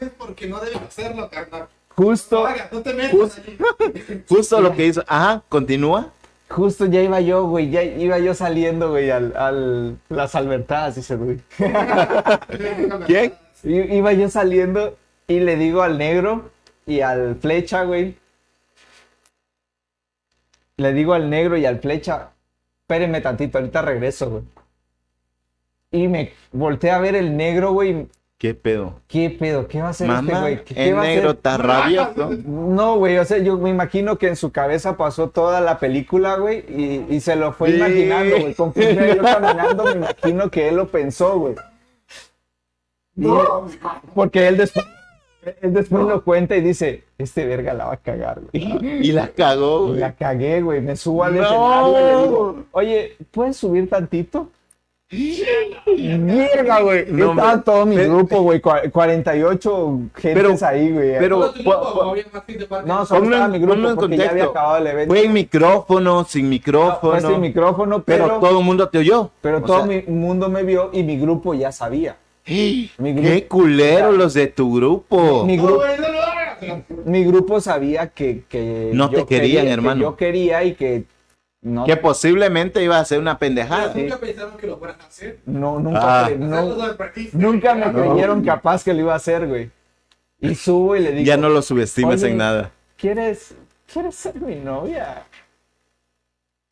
Speaker 2: es porque no deben hacerlo, carnal.
Speaker 3: Justo,
Speaker 2: Haga, no te metas
Speaker 1: Justo-
Speaker 2: allí. [laughs]
Speaker 1: Justo lo que hizo. Ajá, continúa.
Speaker 3: Justo ya iba yo, güey, ya iba yo saliendo, güey, al, al las albertadas, dice, güey. [laughs]
Speaker 1: ¿Quién?
Speaker 3: I- Iba yo saliendo y le digo al negro y al flecha, güey. Le digo al negro y al flecha, espérenme tantito, ahorita regreso, güey. Y me volteé a ver el negro, güey.
Speaker 1: ¿Qué pedo?
Speaker 3: ¿Qué pedo? ¿Qué va a hacer este güey? ¿Qué, va a hacer?
Speaker 1: negro está rabioso. [laughs]
Speaker 3: No, güey, o sea, yo me imagino que en su cabeza pasó toda la película, güey, y, y se lo fue
Speaker 1: Sí.
Speaker 3: imaginando, güey. Conforme yo [laughs] caminando, me imagino que él lo pensó, güey. Y- Porque él después, él después lo cuenta y dice, este verga la va a cagar, güey.
Speaker 1: Y la cagó,
Speaker 3: Y
Speaker 1: güey.
Speaker 3: la cagué, güey. Me subo al
Speaker 1: No.
Speaker 3: escenario y le digo, oye, ¿puedes subir tantito? Mierda, güey.
Speaker 1: No,
Speaker 3: Estaba
Speaker 1: me-
Speaker 3: todo mi
Speaker 1: pe-
Speaker 3: grupo, güey. cua- 48 gentes
Speaker 1: Pero-
Speaker 3: ahí, güey.
Speaker 1: pero-.
Speaker 3: No, solo estaba mi grupo porque ya había acabado el evento.
Speaker 1: Fue en micrófono, sin
Speaker 3: No,
Speaker 1: micrófono.
Speaker 3: fue sin micrófono,
Speaker 1: pero,
Speaker 3: pero,
Speaker 1: todo el mundo te oyó.
Speaker 3: pero
Speaker 1: O
Speaker 3: todo mi mundo me vio y mi grupo ya sabía.
Speaker 1: ¡Qué culero los de tu grupo!
Speaker 3: Mi,
Speaker 2: No,
Speaker 3: grupo
Speaker 2: no
Speaker 3: mi sabía que, que
Speaker 1: No te querían,
Speaker 3: quería- que
Speaker 1: hermano.
Speaker 3: yo quería y que no,
Speaker 1: Que posiblemente iba a ser una pendejada.
Speaker 2: Nunca pensaron que lo fueran a hacer.
Speaker 3: no nunca,
Speaker 1: Ah.
Speaker 3: no- nunca me
Speaker 1: No.
Speaker 3: creyeron capaz que lo iba a hacer, güey. Y subo y le digo,
Speaker 1: Ya no lo subestimes
Speaker 3: "Oye,
Speaker 1: en nada.
Speaker 3: ¿quieres, ¿quieres ser mi novia?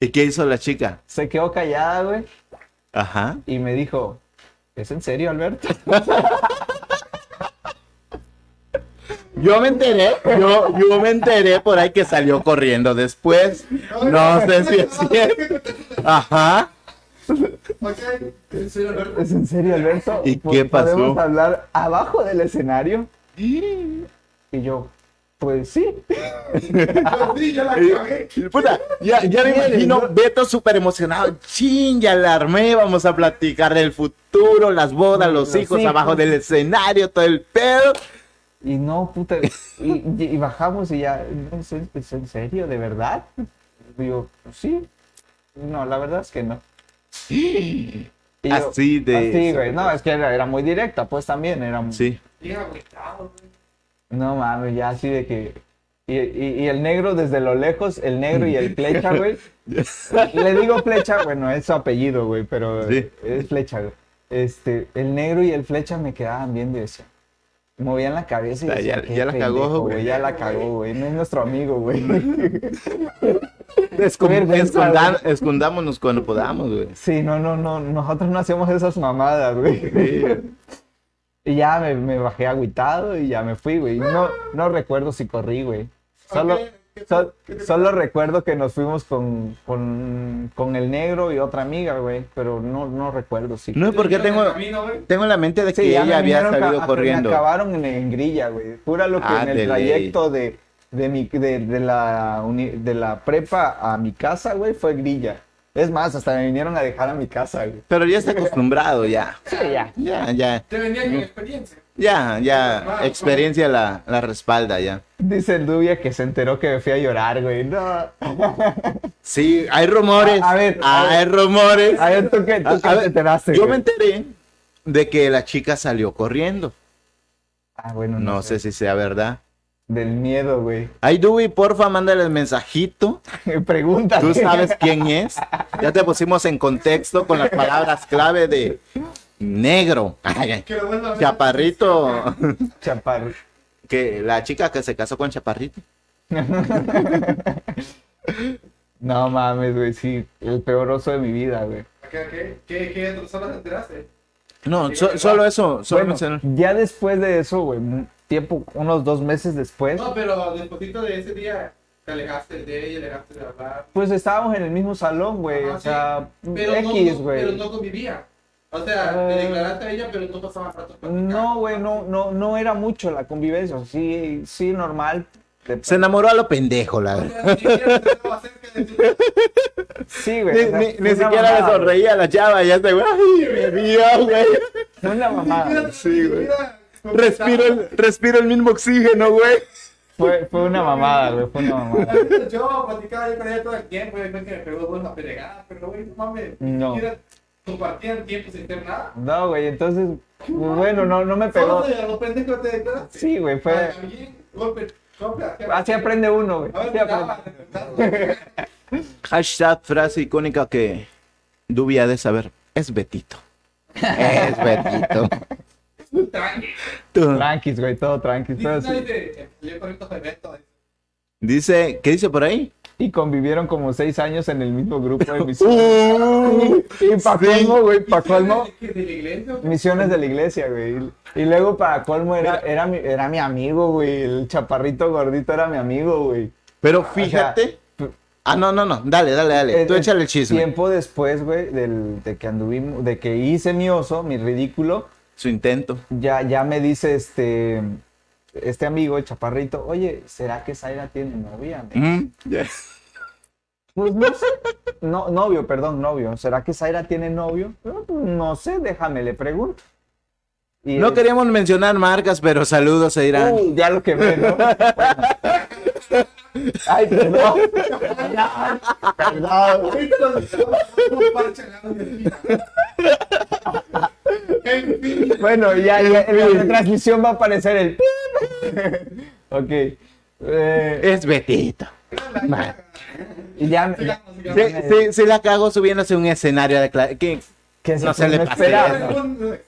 Speaker 1: ¿Y qué hizo la chica?
Speaker 3: Se quedó callada, güey,
Speaker 1: Ajá.
Speaker 3: y me dijo, ¿es en serio, Alberto? [laughs]
Speaker 1: Yo me enteré, yo, yo me enteré por ahí que salió corriendo después. No sé si es cierto. Ajá.
Speaker 2: Ok, ¿en serio, Alberto?
Speaker 3: ¿Es en serio, Alberto?
Speaker 1: ¿Y
Speaker 3: Po-
Speaker 1: qué pasó?
Speaker 3: ¿Podemos hablar abajo del escenario? Y yo, pues sí. [laughs]
Speaker 2: Sí, ya la cagué.
Speaker 1: Puta, ya, ya me imagino Beto súper emocionado. Chin, ya la armé. Vamos a platicar del futuro, las bodas, los,
Speaker 3: Los
Speaker 1: hijos,
Speaker 3: hijos.
Speaker 1: abajo del escenario, todo el pedo.
Speaker 3: Y no, puta. Y, y- y bajamos y ya, no, ¿es, en- es en serio? ¿De verdad? Digo, sí. No, la verdad es que no. [gasps] Y yo,
Speaker 1: Así de.
Speaker 3: Así, güey. No, es que era, era muy directa, pues también era. muy-
Speaker 1: Sí.
Speaker 3: No mames, ya así de que. Y, y- y el negro desde lo lejos, el negro y el flecha, güey. [laughs] Le digo flecha, bueno, es su apellido, güey, pero
Speaker 1: Sí.
Speaker 3: es flecha, güey. Este, el negro y el flecha me quedaban viendo y decían. Movían la cabeza y
Speaker 1: Ya-
Speaker 3: decían,
Speaker 1: ya-
Speaker 3: "Qué
Speaker 1: ya la cagó, güey".
Speaker 3: Ya la cagó, güey. No es nuestro amigo, güey.
Speaker 1: Escondámonos cuando podamos, güey.
Speaker 3: Sí, no, no, no. Nosotros no hacemos esas mamadas, güey. [laughs] Y ya me, me bajé agüitado y ya me fui, güey. No, no recuerdo si corrí, güey. Solo,
Speaker 2: ¿qué te-
Speaker 3: sol-
Speaker 2: qué te-
Speaker 3: solo recuerdo que nos fuimos con, con, con el negro y otra amiga, güey. Pero no, no recuerdo si.
Speaker 1: No, porque tengo,
Speaker 2: Camino,
Speaker 1: tengo en la mente de que
Speaker 3: Sí,
Speaker 1: ella había salido corriendo.
Speaker 3: Me acabaron en, en grilla, güey. Pura lo que
Speaker 1: Ah,
Speaker 3: en el trayecto de, de, mi, de, de la, uni- de la prepa a mi casa, güey, fue grilla. Es más, hasta me vinieron a dejar a mi casa, güey.
Speaker 1: Pero ya está acostumbrado, ya.
Speaker 3: Sí, ya.
Speaker 1: Ya, ya.
Speaker 2: Te venía con experiencia.
Speaker 1: Ya, ya. Experiencia la, la respalda, ya.
Speaker 3: Dice el Dubia que se enteró que me fui a llorar, güey. No.
Speaker 1: Sí, hay rumores.
Speaker 3: A- a ver, a
Speaker 1: hay rumores.
Speaker 3: A ver, ¿tú qué, tú qué
Speaker 1: a
Speaker 3: te
Speaker 1: ver,
Speaker 3: enteraste,
Speaker 1: Yo
Speaker 3: güey?
Speaker 1: me enteré de que la chica salió corriendo.
Speaker 3: Ah, bueno,
Speaker 1: No sé si sea verdad.
Speaker 3: Del miedo, güey.
Speaker 1: Ay, Dubi, porfa, mándale el mensajito. [laughs]
Speaker 3: Pregúntale.
Speaker 1: Tú sabes quién es. Ya te pusimos en contexto con las palabras clave de negro. Ay.
Speaker 2: Que.
Speaker 1: Chaparrito. [laughs]
Speaker 3: Chaparro.
Speaker 1: Que la chica que se casó con Chaparrito. [laughs]
Speaker 3: No mames, güey, sí. El peor oso de mi vida, güey.
Speaker 2: ¿Qué, qué, qué, horas te enteraste?
Speaker 1: No, so- solo eso. Solo
Speaker 3: Bueno,
Speaker 1: mencionar.
Speaker 3: ya después de eso, güey, tiempo, unos dos meses después,
Speaker 2: No, pero después de ese día te alejaste de ella, alejaste de hablar.
Speaker 3: pues estábamos en el mismo salón, güey. O
Speaker 2: sí.
Speaker 3: sea,
Speaker 2: Pero no-
Speaker 3: X,
Speaker 2: no,
Speaker 3: güey.
Speaker 2: Pero no convivía. O sea,
Speaker 3: Ah.
Speaker 2: te declaraste a ella, pero no pasaban ratos platicando.
Speaker 3: No, güey, no, no, no era mucho la convivencia. Sí, sí, normal. De-
Speaker 1: Se enamoró a lo pendejo, la verdad.
Speaker 3: Sí, güey.
Speaker 1: Ni,
Speaker 3: o sea,
Speaker 1: ni- ni siquiera le sonreía a la chava. Ya se, ay, mi vida, güey.
Speaker 3: Fue una mamada.
Speaker 1: Sí, güey. Respiro el, respiro el mismo oxígeno, güey.
Speaker 3: Fue, fue una mamada, güey. Fue una mamada.
Speaker 2: Yo platicaba yo con ella todo el tiempo, después que me pegó una pelegada, pero güey, no mames.
Speaker 3: No.
Speaker 2: Compartían tiempo sin hacer nada.
Speaker 3: No, güey, entonces, bueno, no, no me pegó.
Speaker 2: Solo de los pendejos te declaraste.
Speaker 3: Sí, güey, fue.
Speaker 2: Ah, golpe, golpe,
Speaker 3: Así aprende uno, güey.
Speaker 2: A ver,
Speaker 3: Así aprende.
Speaker 1: Hashtag frase icónica que Dubi ha de saber. Es Betito. Es Betito.
Speaker 2: Tranqui.
Speaker 1: Tú.
Speaker 3: Tranquis, güey, todo tranquis.
Speaker 2: Dice,
Speaker 3: Todo así.
Speaker 2: Dice,
Speaker 1: ¿qué dice por ahí?
Speaker 3: Y convivieron como seis años en el mismo grupo de
Speaker 1: Uh,
Speaker 3: misiones. [laughs] y para
Speaker 1: sí.
Speaker 3: colmo, güey, para colmo,
Speaker 2: ¿De de la iglesia? güey?
Speaker 3: misiones de la iglesia, güey. Y luego para colmo era, era, mi, era mi amigo, güey. El chaparrito gordito era mi amigo, güey.
Speaker 1: Pero fíjate. Ah, no, no, no. Dale, dale, dale. Tú
Speaker 3: Eh,
Speaker 1: échale el chisme.
Speaker 3: Tiempo después, güey, del- de que anduvimos, de que hice mi oso, mi ridículo,
Speaker 1: Su intento.
Speaker 3: ya, ya me dice este, este amigo, el chaparrito, oye, ¿será que Zaira tiene novia?
Speaker 1: Mm.
Speaker 3: Pues no sé. No, novio, perdón, novio. ¿Será que Zaira tiene novio? No, no sé, déjame, le pregunto. Y
Speaker 1: No queríamos mencionar marcas, pero saludos a Irán.
Speaker 3: Uy, ya lo que ve, ¿no? Bueno. [laughs] Ay, perdón. Perdón.
Speaker 2: En fin.
Speaker 3: Bueno, ya, ya en la retransmisión va a aparecer el. [laughs] ok. Eh,
Speaker 1: Es Betito. Man.
Speaker 3: y ya,
Speaker 2: sigamos.
Speaker 1: Sí, sí, sí la cago subiéndose a un escenario de que
Speaker 3: que
Speaker 1: No
Speaker 3: se
Speaker 1: se le pase.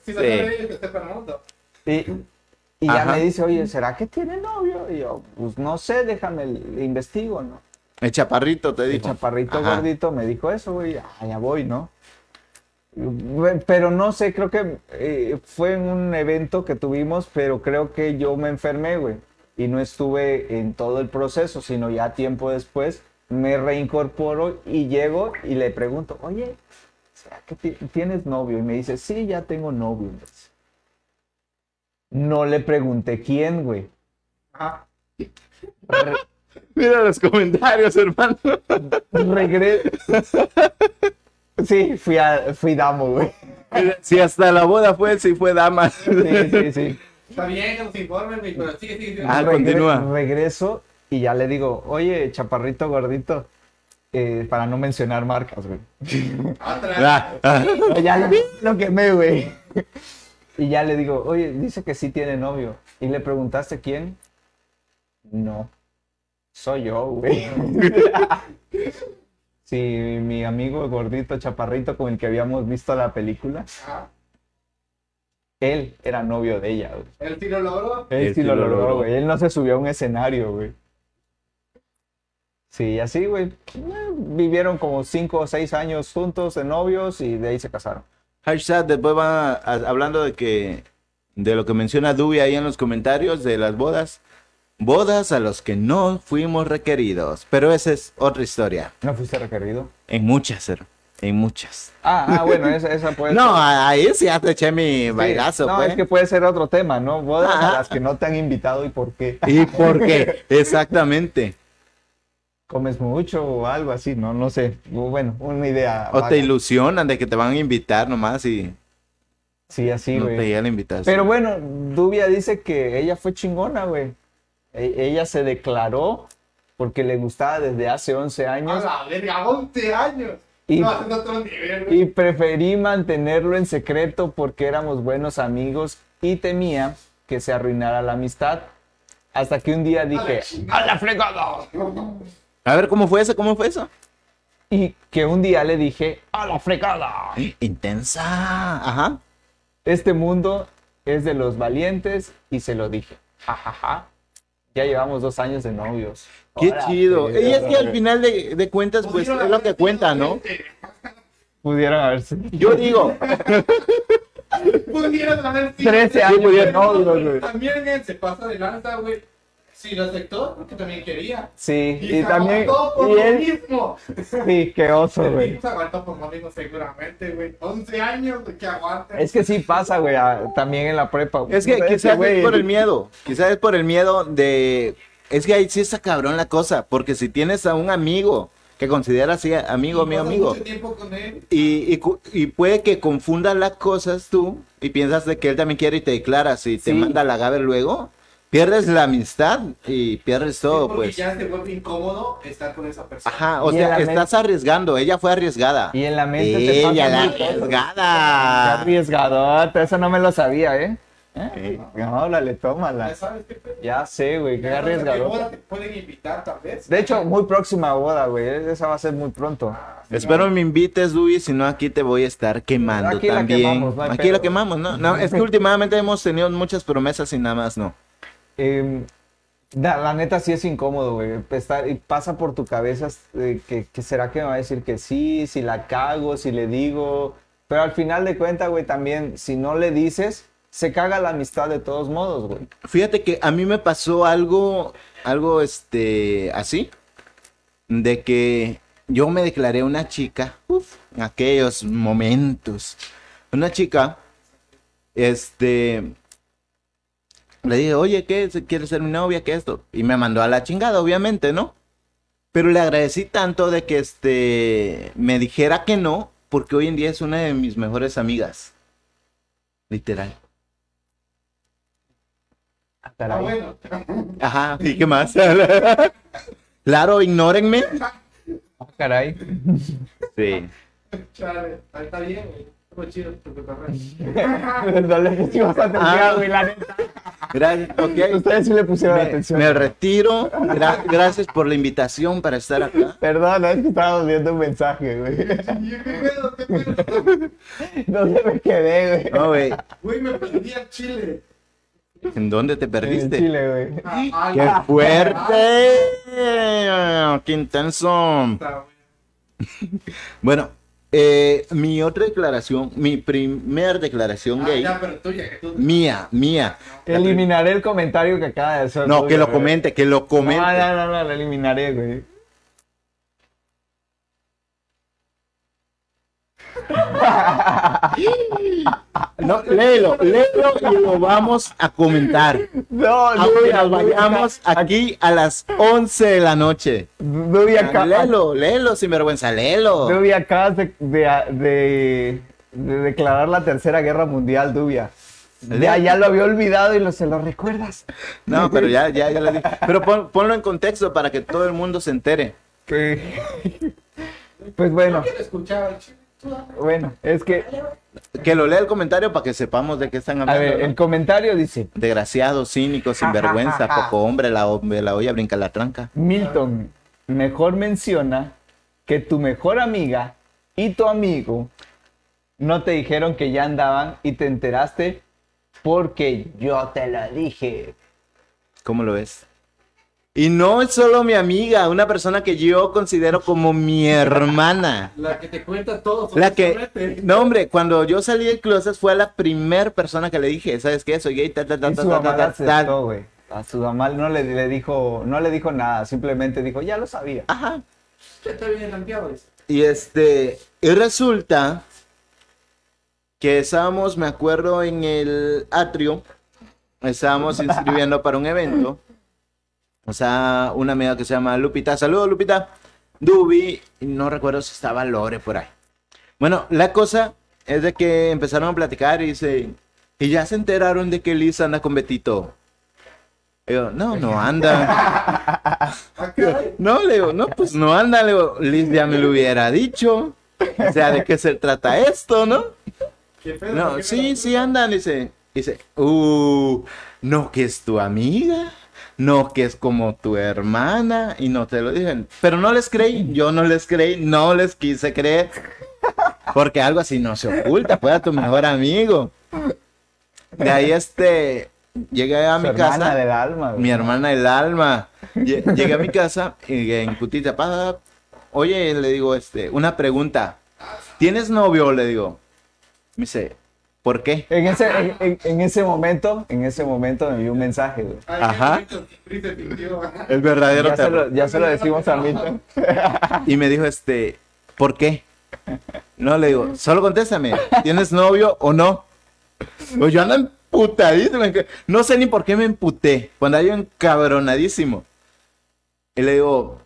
Speaker 2: Si
Speaker 1: Sí.
Speaker 2: no el mundo.
Speaker 3: Y, y ya me dice, oye, ¿será que tiene novio? Y yo, pues no sé, déjame, le investigo, ¿no?
Speaker 1: el chaparrito te
Speaker 3: El
Speaker 1: dijo.
Speaker 3: chaparrito
Speaker 1: Ajá.
Speaker 3: gordito me dijo eso, güey, ah, ya voy, ¿no? Pero no sé, creo que eh, fue en un evento que tuvimos, pero creo que yo me enfermé, güey. Y no estuve en todo el proceso, sino ya tiempo después me reincorporo y llego y le pregunto, oye, ¿será que tienes novio? Y me dice, sí, ya tengo novio. No le pregunté quién, güey. Re- [laughs]
Speaker 1: Mira los comentarios, hermano.
Speaker 3: regre- [laughs] Sí, fui, a, fui damo, güey. [laughs]
Speaker 1: Si hasta la boda fue, si fue dama.
Speaker 3: Sí, sí, sí.
Speaker 2: Está bien que nos informen, güey, pero sigue, sigue, sigue.
Speaker 1: Ah,
Speaker 3: Regre-
Speaker 1: continúa.
Speaker 3: Regreso y ya le digo, oye, chaparrito gordito, eh, para no mencionar marcas, güey.
Speaker 2: Atrás.
Speaker 1: Ah, ah. [laughs]
Speaker 3: ya lo, lo quemé, güey. Y ya le digo, oye, dice que sí tiene novio. ¿Y le preguntaste quién? No. Soy yo, güey. [laughs] Sí, mi amigo gordito chaparrito con el que habíamos visto la película,
Speaker 2: Ajá.
Speaker 3: él era novio de ella, güey.
Speaker 2: El tiro logró.
Speaker 3: Él
Speaker 1: Él
Speaker 3: sí lo
Speaker 1: lo
Speaker 3: logró,
Speaker 1: logró.
Speaker 3: güey. Él no se subió a un escenario, güey. Sí, así, güey. Eh, Vivieron como cinco o seis años juntos de novios y de ahí se casaron.
Speaker 1: Hashtag, después va a- hablando de que de lo que menciona Dubi ahí en los comentarios de las bodas. Bodas a los que no fuimos requeridos. Pero esa es otra historia.
Speaker 3: ¿No fuiste requerido?
Speaker 1: En muchas, en muchas.
Speaker 3: Ah, ah bueno, esa, esa puede [laughs]
Speaker 1: No,
Speaker 3: ser.
Speaker 1: ahí sí ya te eché mi
Speaker 3: Sí,
Speaker 1: bailazo,
Speaker 3: No,
Speaker 1: pues.
Speaker 3: es que puede ser otro tema, ¿no? Bodas a
Speaker 1: Ah.
Speaker 3: las que no te han invitado y por qué.
Speaker 1: ¿Y por qué? [laughs] Exactamente.
Speaker 3: comes mucho o algo así, no, no sé. Bueno, una idea.
Speaker 1: O
Speaker 3: vaga.
Speaker 1: te ilusionan de que te van a invitar nomás y
Speaker 3: Sí, así,
Speaker 1: no
Speaker 3: güey.
Speaker 1: te llega la invitación.
Speaker 3: Pero bueno, Dubia dice que ella fue chingona, güey. E- ella se declaró porque le gustaba desde hace 11
Speaker 2: A
Speaker 3: años
Speaker 2: la verga, 11 años.
Speaker 3: Y-
Speaker 2: no, otro nivel,
Speaker 3: y preferí mantenerlo en secreto porque éramos buenos amigos y temía que se arruinara la amistad. Hasta que un día dije, ¡a la fregada!
Speaker 1: A ver, ¿cómo fue eso? ¿Cómo fue eso?
Speaker 3: Y que un día le dije, ¡a la fregada!
Speaker 1: Intensa. Ajá.
Speaker 3: Este mundo es de los valientes y se lo dije. Ja, ja, ja. Ya llevamos dos años de novios.
Speaker 1: Qué
Speaker 3: Hola,
Speaker 1: chido. Y es que al final de, de cuentas, pues es lo que cuenta, ¿no?
Speaker 3: Pudieron haberse.
Speaker 1: Yo digo, [laughs]
Speaker 2: Pudieron haber sido
Speaker 3: 13
Speaker 2: gente.
Speaker 3: años de novios, güey.
Speaker 2: También él se pasa de lanza, güey. Sí, lo aceptó porque también quería.
Speaker 3: Sí,
Speaker 2: Y,
Speaker 3: y,
Speaker 2: se
Speaker 3: también.
Speaker 2: por
Speaker 3: Y
Speaker 2: lo
Speaker 3: él,
Speaker 2: mismo.
Speaker 3: sí, qué oso, güey.
Speaker 2: se aguantó por lo mismo seguramente, güey. 11 años de que aguante.
Speaker 3: Es que sí pasa, güey, a- también en la prepa.
Speaker 1: es que
Speaker 3: Ese
Speaker 1: quizás
Speaker 3: güey-
Speaker 1: es por el miedo. Quizás es por el miedo de. Es que ahí sí está cabrón la cosa. Porque si tienes a un amigo que consideras así, amigo,
Speaker 2: Y
Speaker 1: amigo,
Speaker 2: con él.
Speaker 1: Y, y, cu- y puede que confundas las cosas tú y piensas de que él también quiere y te declaras y te
Speaker 3: Sí.
Speaker 1: manda a la gaber luego, pierdes la amistad y pierdes todo,
Speaker 2: porque
Speaker 1: pues.
Speaker 2: ya se vuelve incómodo estar con esa persona.
Speaker 1: Ajá, o sea, estás arriesgando, ella fue arriesgada.
Speaker 3: Y en la mente te
Speaker 1: Ella,
Speaker 3: pasa
Speaker 1: la
Speaker 3: todo. Qué
Speaker 1: arriesgada.
Speaker 3: arriesgadota, eso no me lo sabía, ¿eh? ¿Eh?
Speaker 1: Eh.
Speaker 3: No, órale,
Speaker 2: Ya
Speaker 3: tómala.
Speaker 2: sabes qué pedo.
Speaker 3: Ya sé, güey, qué
Speaker 2: Ya sabes a qué
Speaker 3: arriesgadota.
Speaker 2: boda te pueden invitar, tal vez.
Speaker 3: De hecho, muy próxima boda, güey. Esa va a ser muy pronto.
Speaker 1: Espero me invites, Dubi, si no aquí te voy a estar quemando
Speaker 3: Aquí la
Speaker 1: también.
Speaker 3: quemamos, no
Speaker 1: aquí
Speaker 3: pedo.
Speaker 1: la quemamos, ¿no? No, es que [laughs] últimamente hemos tenido muchas promesas y nada más, ¿no?
Speaker 3: La, la neta sí es incómodo, güey. Está- pasa por tu cabeza eh, que, que será que me va a decir que sí, si la cago, si le digo. Pero al final de cuentas, güey, también, si no le dices, se caga la amistad de todos modos, güey.
Speaker 1: Fíjate que a mí me pasó algo, algo este, así, de que yo me declaré una chica, uf, en aquellos momentos, una chica, este, le dije, oye, ¿qué? ¿Quieres ser mi novia? ¿Qué esto? Y me mandó a la chingada, obviamente, ¿no? Pero le agradecí tanto de que, este, me dijera que no, porque hoy en día es una de mis mejores amigas, literal.
Speaker 3: Ah,
Speaker 2: Ah, bueno.
Speaker 1: Ajá, ¿y qué más? [laughs] claro, ignórenme.
Speaker 3: Ah, caray.
Speaker 1: Sí.
Speaker 2: Chale, ahí está bien, güey. Estuvo chido tu
Speaker 3: le pusimos atención,
Speaker 1: Ah.
Speaker 3: güey, la neta.
Speaker 1: Gracias, ok.
Speaker 3: Ustedes sí le pusieron
Speaker 1: Me,
Speaker 3: atención.
Speaker 1: me retiro. Gra- gracias por la invitación para estar acá.
Speaker 3: Perdón, es que estábamos viendo un mensaje, güey.
Speaker 2: ¿qué? ¿Qué?
Speaker 3: ¿Dónde [laughs] me quedé, güey?
Speaker 1: No, güey.
Speaker 2: Güey, me perdí al chile.
Speaker 1: ¿En dónde te
Speaker 3: En
Speaker 1: perdiste?
Speaker 3: Chile, güey.
Speaker 2: Ah,
Speaker 1: ¡Qué
Speaker 2: ah,
Speaker 1: fuerte! ¡Qué intenso! Bueno, [laughs] eh, mi otra declaración, mi primer declaración
Speaker 2: Ah,
Speaker 1: gay,
Speaker 2: ya, pero tuya, que tú.
Speaker 1: mía, mía.
Speaker 3: Eliminaré el comentario que acaba de hacer.
Speaker 1: No, que lo
Speaker 3: güey.
Speaker 1: comente, que lo comente.
Speaker 3: No, no, no, no, lo eliminaré, güey. [laughs]
Speaker 1: No, léelo, léelo y lo vamos a comentar.
Speaker 3: No,
Speaker 1: Aunque nos vayamos aquí a las 11 de la noche.
Speaker 3: Dubi acá.
Speaker 1: Léelo, léelo, sinvergüenza, léelo.
Speaker 3: Dubi acabas de, de, de- de declarar la tercera guerra mundial, Dubia. Ya, ya lo había olvidado y lo, se lo recuerdas.
Speaker 1: No, pero ya, ya, ya le dije. Pero pon- ponlo en contexto para que todo el mundo se entere. [laughs]
Speaker 3: Pues bueno, bueno, es que,
Speaker 1: Que lo lea el comentario para que sepamos de qué están
Speaker 3: a
Speaker 1: hablando.
Speaker 3: ver,
Speaker 1: ¿no?
Speaker 3: el comentario dice,
Speaker 1: Desgraciado, cínico, sinvergüenza, poco hombre, la, hombre, la olla brinca la tranca.
Speaker 3: Milton, mejor menciona que tu mejor amiga y tu amigo no te dijeron que ya andaban y te enteraste porque yo te lo dije.
Speaker 1: ¿Cómo lo ves? Y no es solo mi amiga, una persona que yo considero como mi hermana.
Speaker 2: La que te cuenta todo.
Speaker 1: La que, no hombre, cuando yo salí del closet fue a la primer persona que le dije, ¿sabes qué? Soy gay, tal, tal, tal, tal, tal, tal,
Speaker 3: la
Speaker 1: tal".
Speaker 3: aceptó, güey. A su mamá no le, le dijo, no le dijo nada, simplemente dijo, ya lo sabía.
Speaker 1: Ajá.
Speaker 2: Ya está bien lampeado.
Speaker 1: Y este, y resulta que estábamos, me acuerdo, en el atrio, estábamos [laughs] inscribiendo para un evento. O sea, una amiga que se llama Lupita. Saludos, Lupita. Dubi, no recuerdo si estaba Lore por ahí. Bueno, la cosa es de que empezaron a platicar y dice, y ya se enteraron de que Liz anda con Betito. Y yo, no, no anda. No, le digo, no, pues no anda, le digo, Liz ya me lo hubiera dicho. O sea, ¿de qué se trata esto, no?
Speaker 2: ¿Qué pedo? ¿Por
Speaker 1: No,
Speaker 2: qué
Speaker 1: sí, sí andan, dice. Dice, uh, no que es tu amiga, no que es como tu hermana, y no te lo dicen. Pero no les creí, yo no les creí, no les quise creer. [laughs] Porque algo así no se oculta, fue a tu mejor amigo. De ahí este, llegué a
Speaker 3: Su
Speaker 1: mi
Speaker 3: hermana
Speaker 1: casa.
Speaker 3: del alma.
Speaker 1: Mi hermana del alma. Lle- Llegué a mi casa y en putita, pa, oye, le digo, este, una pregunta. ¿Tienes novio? Le digo. Me dice, ¿por qué?
Speaker 3: En ese, en, en- en ese momento, en ese momento me envió un mensaje, güey.
Speaker 1: Ajá. El verdadero
Speaker 3: Ya se, lo, ya se lo decimos a Milton. [laughs]
Speaker 1: Y me dijo, este, ¿por qué? No, le digo, solo contéstame, ¿tienes novio o no? Pues yo ando emputadísimo. No sé ni por qué me emputé. Cuando yo encabronadísimo. Y le digo,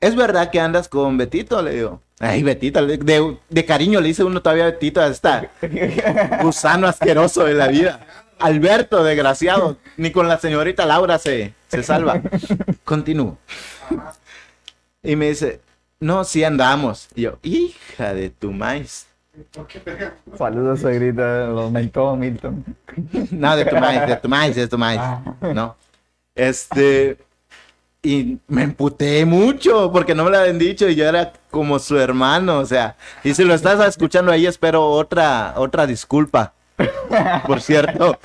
Speaker 1: ¿es verdad que andas con Betito? Le digo. Ay, Betito, le- de, de cariño le dice uno todavía a Betito a esta [laughs] gusano asqueroso de la vida. Alberto, desgraciado. Ni con la señorita Laura se, se salva. Continúo. Y me dice, no, sí andamos. Y yo, hija de tu maíz.
Speaker 3: Saludos, grita los mentó Milton.
Speaker 1: No, de tu maíz, de tu maíz, de tu maíz. No. Este. Y me emputé mucho porque no me lo habían dicho y yo era como su hermano, o sea. Y si lo estás escuchando ahí, espero otra, otra disculpa. Por cierto,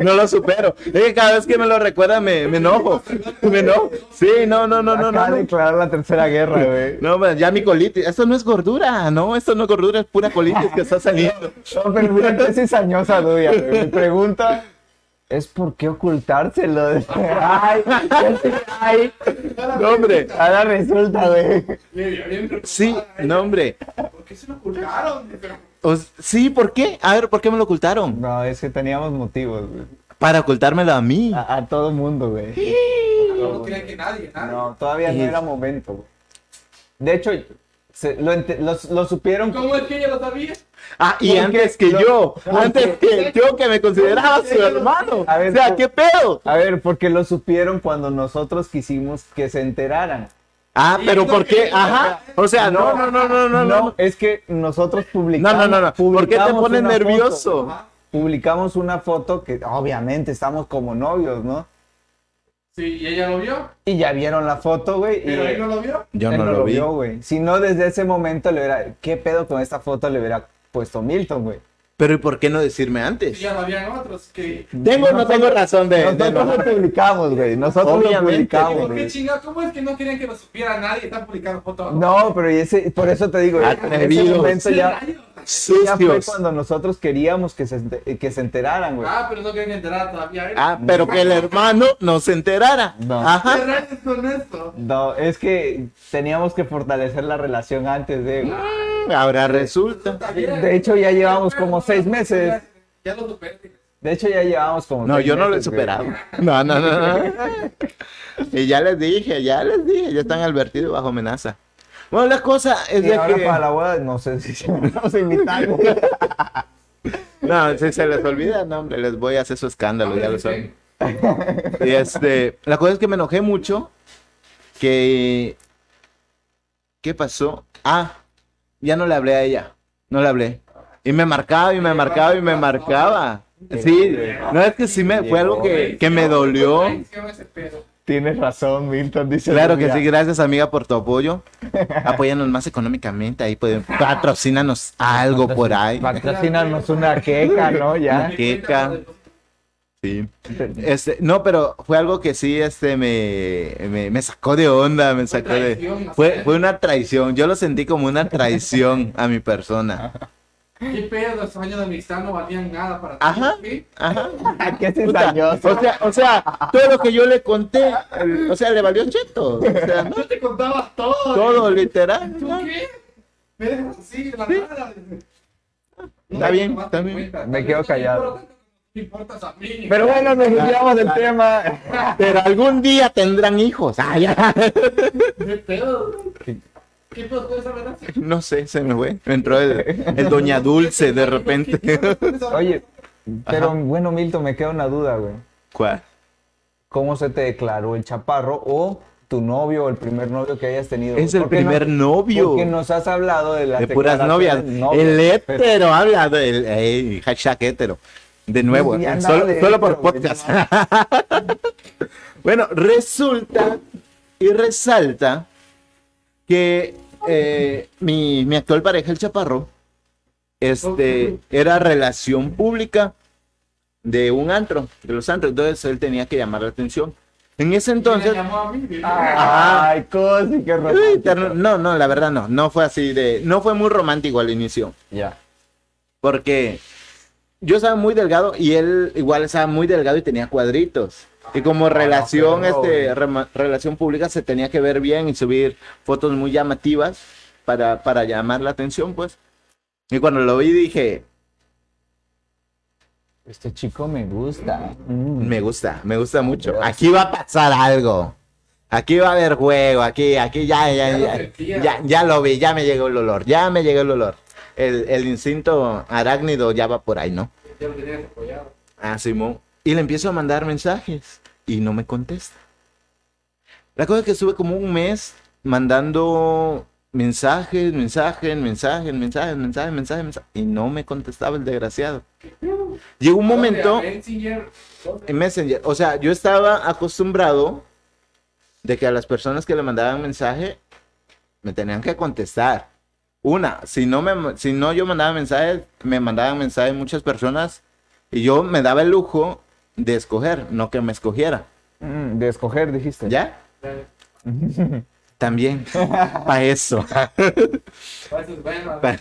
Speaker 1: no lo supero. Es que cada vez que me lo recuerda me, me enojo. Me enojo. Sí, no, no, no, no, no. no.
Speaker 3: declarar la tercera guerra, güey.
Speaker 1: No, pues, ya mi colitis. Esto no es gordura, no, esto no es gordura, es pura colitis que está saliendo.
Speaker 3: No, pero es cizañosa tuya, güey. Mi pregunta es ¿por qué ocultárselo? [laughs] Ay, ay.
Speaker 1: No, hombre.
Speaker 3: Ahora resulta, güey.
Speaker 1: Sí, no, hombre.
Speaker 2: ¿Por qué se lo ocultaron?
Speaker 1: O- sí, ¿por qué? A ver, ¿por qué me lo ocultaron?
Speaker 3: No, es que teníamos motivos, güey.
Speaker 1: Para ocultármelo a mí.
Speaker 3: A, a todo mundo, güey.
Speaker 2: No, no que nadie, nadie.
Speaker 3: No, todavía no
Speaker 1: Es-
Speaker 3: era momento, güey. De hecho, se- lo, ente- lo, lo supieron.
Speaker 2: ¿Cómo es que ella lo sabía?
Speaker 1: Ah, y
Speaker 3: Porque
Speaker 1: antes que
Speaker 3: lo-
Speaker 1: yo, antes que [laughs] yo que me consideraba su hermano.
Speaker 3: A ver,
Speaker 1: o sea, ¿qué pedo?
Speaker 3: A ver, porque lo supieron cuando nosotros quisimos que se enteraran.
Speaker 1: Ah, pero ¿por qué? Ajá. O sea, no, no, no, no, no, no.
Speaker 3: es que nosotros
Speaker 1: No,
Speaker 3: publicamos.
Speaker 1: no, no, no. ¿Por qué te pones nervioso?
Speaker 3: foto. Publicamos una foto que obviamente estamos como novios, ¿no?
Speaker 2: Sí, y ella lo vio,
Speaker 3: Y ya vieron la foto, güey. y
Speaker 2: pero él no lo vio.
Speaker 1: Yo
Speaker 3: él
Speaker 1: no lo vi.
Speaker 3: vio, güey. Si no, desde ese momento le hubiera. ¿Qué pedo con esta foto le hubiera puesto Milton, güey?
Speaker 1: Pero ¿y por qué no decirme antes?
Speaker 2: ya lo habían otros que...
Speaker 1: Tengo o no tengo razón de... de
Speaker 3: Nosotros
Speaker 1: no-
Speaker 3: lo publicamos, güey. Nosotros
Speaker 1: Obviamente.
Speaker 3: lo
Speaker 2: ¿Y
Speaker 3: publicamos, güey.
Speaker 2: ¿Cómo es que no querían que lo supiera nadie? Están publicando fotos.
Speaker 3: No, pero y ese, por eso te digo, en ese momento ya, ya fue
Speaker 1: Sucios.
Speaker 3: cuando nosotros queríamos que se, que se enteraran, güey.
Speaker 2: Ah, pero no querían enterar todavía. ¿eh?
Speaker 1: Ah, pero que el hermano no se enterara.
Speaker 3: No.
Speaker 2: ¿Qué
Speaker 1: Ajá.
Speaker 2: rayos con esto?
Speaker 3: No, es que teníamos que fortalecer la relación antes de...
Speaker 1: Ahora resulta.
Speaker 3: De hecho, ya llevamos como seis meses.
Speaker 2: Ya lo superé.
Speaker 3: De hecho, ya llevamos como
Speaker 1: No,
Speaker 3: seis
Speaker 1: yo no lo he
Speaker 3: güey.
Speaker 1: superado. No, no, no, no. [laughs] Y ya les dije, ya les dije, ya están advertidos bajo amenaza. Bueno, la cosa es
Speaker 3: Y
Speaker 1: de
Speaker 3: ahora
Speaker 1: que...
Speaker 3: para la boda, no sé si se me vamos a invitar. güey. [laughs]
Speaker 1: No, si se les olvida, no, hombre, les voy a hacer su escándalo, ya lo saben. Y este, la cosa es que me enojé mucho. Que. ¿Qué pasó? Ah, ya no le hablé a ella. No le hablé. Y me marcaba y me marcaba y me marcaba. Sí, no es que sí me fue algo que, que me dolió.
Speaker 3: Tienes razón, Milton, dice.
Speaker 1: Claro que sí, gracias amiga por tu apoyo. Apóyanos más económicamente, ahí pueden patrocínanos algo por ahí.
Speaker 3: Patrocínanos una queca, ¿no? Ya.
Speaker 1: Queca. Sí. Este, no, pero fue algo que sí, este, me, me, me sacó de onda, me sacó de... Fue, fue una traición, yo lo sentí como una traición a mi persona.
Speaker 2: ¿Qué pedo? Estos años de amistad no valían nada para ti.
Speaker 1: Ajá.
Speaker 2: ¿sí?
Speaker 1: Ajá. [laughs]
Speaker 3: Qué cizañoso.
Speaker 1: O sea, o sea, todo lo que yo le conté, o sea, le valió cheto. O sea, ¿no?
Speaker 2: Yo te contaba todo.
Speaker 1: todo literal.
Speaker 2: ¿Tú
Speaker 1: ¿no?
Speaker 2: qué? Me dejas así, la nada.
Speaker 1: Está bien, está
Speaker 2: en
Speaker 1: bien.
Speaker 2: cuenta.
Speaker 3: Me quedo callado.
Speaker 2: me importas a mí?
Speaker 3: Pero bueno, nos desviamos del tema.
Speaker 1: Pero algún día tendrán hijos. Ah, ya.
Speaker 2: ¿Qué pedo? ¿Qué con esa?
Speaker 1: No sé, se me fue. Me entró el, el Doña Dulce de repente.
Speaker 3: Oye, pero bueno, Milton, me queda una duda, güey.
Speaker 1: ¿Cuál?
Speaker 3: ¿Cómo se te declaró el chaparro o tu novio o el primer novio que hayas tenido?
Speaker 1: Es el
Speaker 3: ¿Por qué no-
Speaker 1: primer novio.
Speaker 3: Porque nos has hablado de las
Speaker 1: De puras novias. El hétero habla del ey, hashtag hétero. De nuevo, solo,
Speaker 3: de
Speaker 1: solo por
Speaker 3: hétero,
Speaker 1: podcast. [laughs] bueno, resulta y resalta que eh, mi, mi actual pareja, el chaparro, este, era relación pública de un antro, de los antros. Entonces él tenía que llamar la atención. En ese entonces.
Speaker 2: A mí.
Speaker 3: Ay, cosi, qué romántico.
Speaker 1: No, no, la verdad no. No fue así de. No fue muy romántico al inicio.
Speaker 3: Ya.
Speaker 1: Porque yo estaba muy delgado y él igual estaba muy delgado y tenía cuadritos. Y como relación, este, rema- relación pública se tenía que ver bien y subir fotos muy llamativas para, para llamar la atención, pues. Y cuando lo vi dije,
Speaker 3: Este chico me gusta. Mm.
Speaker 1: me gusta, me gusta mucho. Aquí va a pasar algo. Aquí va a haber juego, aquí, aquí ya, ya,
Speaker 2: Ya
Speaker 1: ya, ya, ya lo vi, ya me llegó el olor, ya me llegó el olor. El, el instinto arácnido ya va por ahí, ¿no?
Speaker 2: Ya lo tenías apoyado.
Speaker 1: Ah, Simón. Y le empiezo a mandar mensajes y no me contesta. La cosa es que estuve como un mes mandando mensajes, mensajes, mensajes, mensajes, mensajes, mensajes, mensajes, y no me contestaba el desgraciado. Llegó un momento en Messenger, o sea, yo estaba acostumbrado de que a las personas que le mandaban mensaje me tenían que contestar. Una, si no, me, si no yo mandaba mensajes, me mandaban mensajes muchas personas y yo me daba el lujo de escoger, no que me escogiera.
Speaker 3: Mm, de escoger, dijiste.
Speaker 1: ¿Ya?
Speaker 2: Ya. [laughs]
Speaker 1: También. [laughs] Para eso. Pa- [laughs]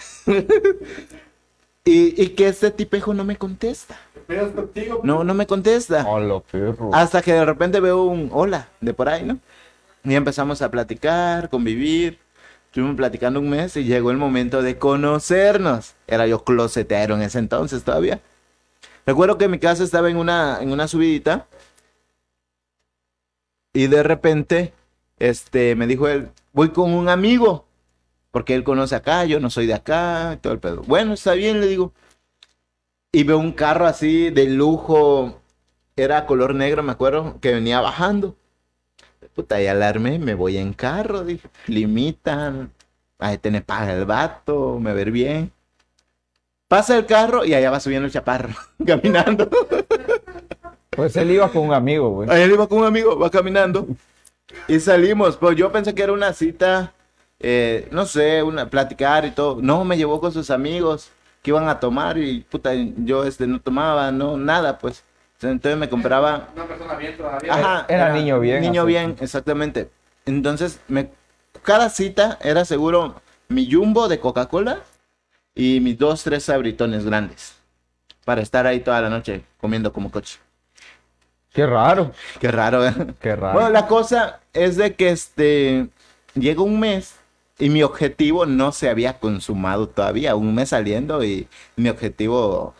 Speaker 1: y, y que este tipejo no me contesta.
Speaker 2: Pero es contigo.
Speaker 1: No, no me contesta.
Speaker 3: Hola, perro.
Speaker 1: Hasta que de repente veo un hola de por ahí, ¿no? Y empezamos a platicar, convivir. Estuvimos platicando un mes y llegó el momento de conocernos. Era yo closetero en ese entonces todavía. Recuerdo que mi casa estaba en una, en una subidita. Y de repente, este, me dijo él, voy con un amigo. Porque él conoce acá, yo no soy de acá, todo el pedo. Bueno, está bien, le digo. Y veo un carro así de lujo, era color negro, me acuerdo, que venía bajando. Puta, y alarme, me voy en carro, dije, limitan, ahí tiene paga el vato, me ver bien. Pasa el carro y allá va subiendo el chaparro, [laughs] caminando.
Speaker 3: Pues él iba con un amigo, güey.
Speaker 1: Ahí él iba con un amigo, va caminando. Y salimos, pues yo pensé que era una cita, eh, no sé, una platicar y todo. No, me llevó con sus amigos que iban a tomar y puta, yo este no tomaba, no, nada, pues. Entonces me compraba
Speaker 2: Una persona bien todavía.
Speaker 1: Ajá,
Speaker 3: Era niño bien,
Speaker 1: Niño
Speaker 3: así.
Speaker 1: bien, exactamente. Entonces, me, cada cita era seguro mi jumbo de Coca-Cola y mis dos, tres sabritones grandes. Para estar ahí toda la noche comiendo como coche.
Speaker 3: Qué raro.
Speaker 1: Qué raro, ¿eh?
Speaker 3: Qué raro.
Speaker 1: Bueno, la cosa es de que este llega un mes y mi objetivo no se había consumado todavía. Un mes saliendo y mi objetivo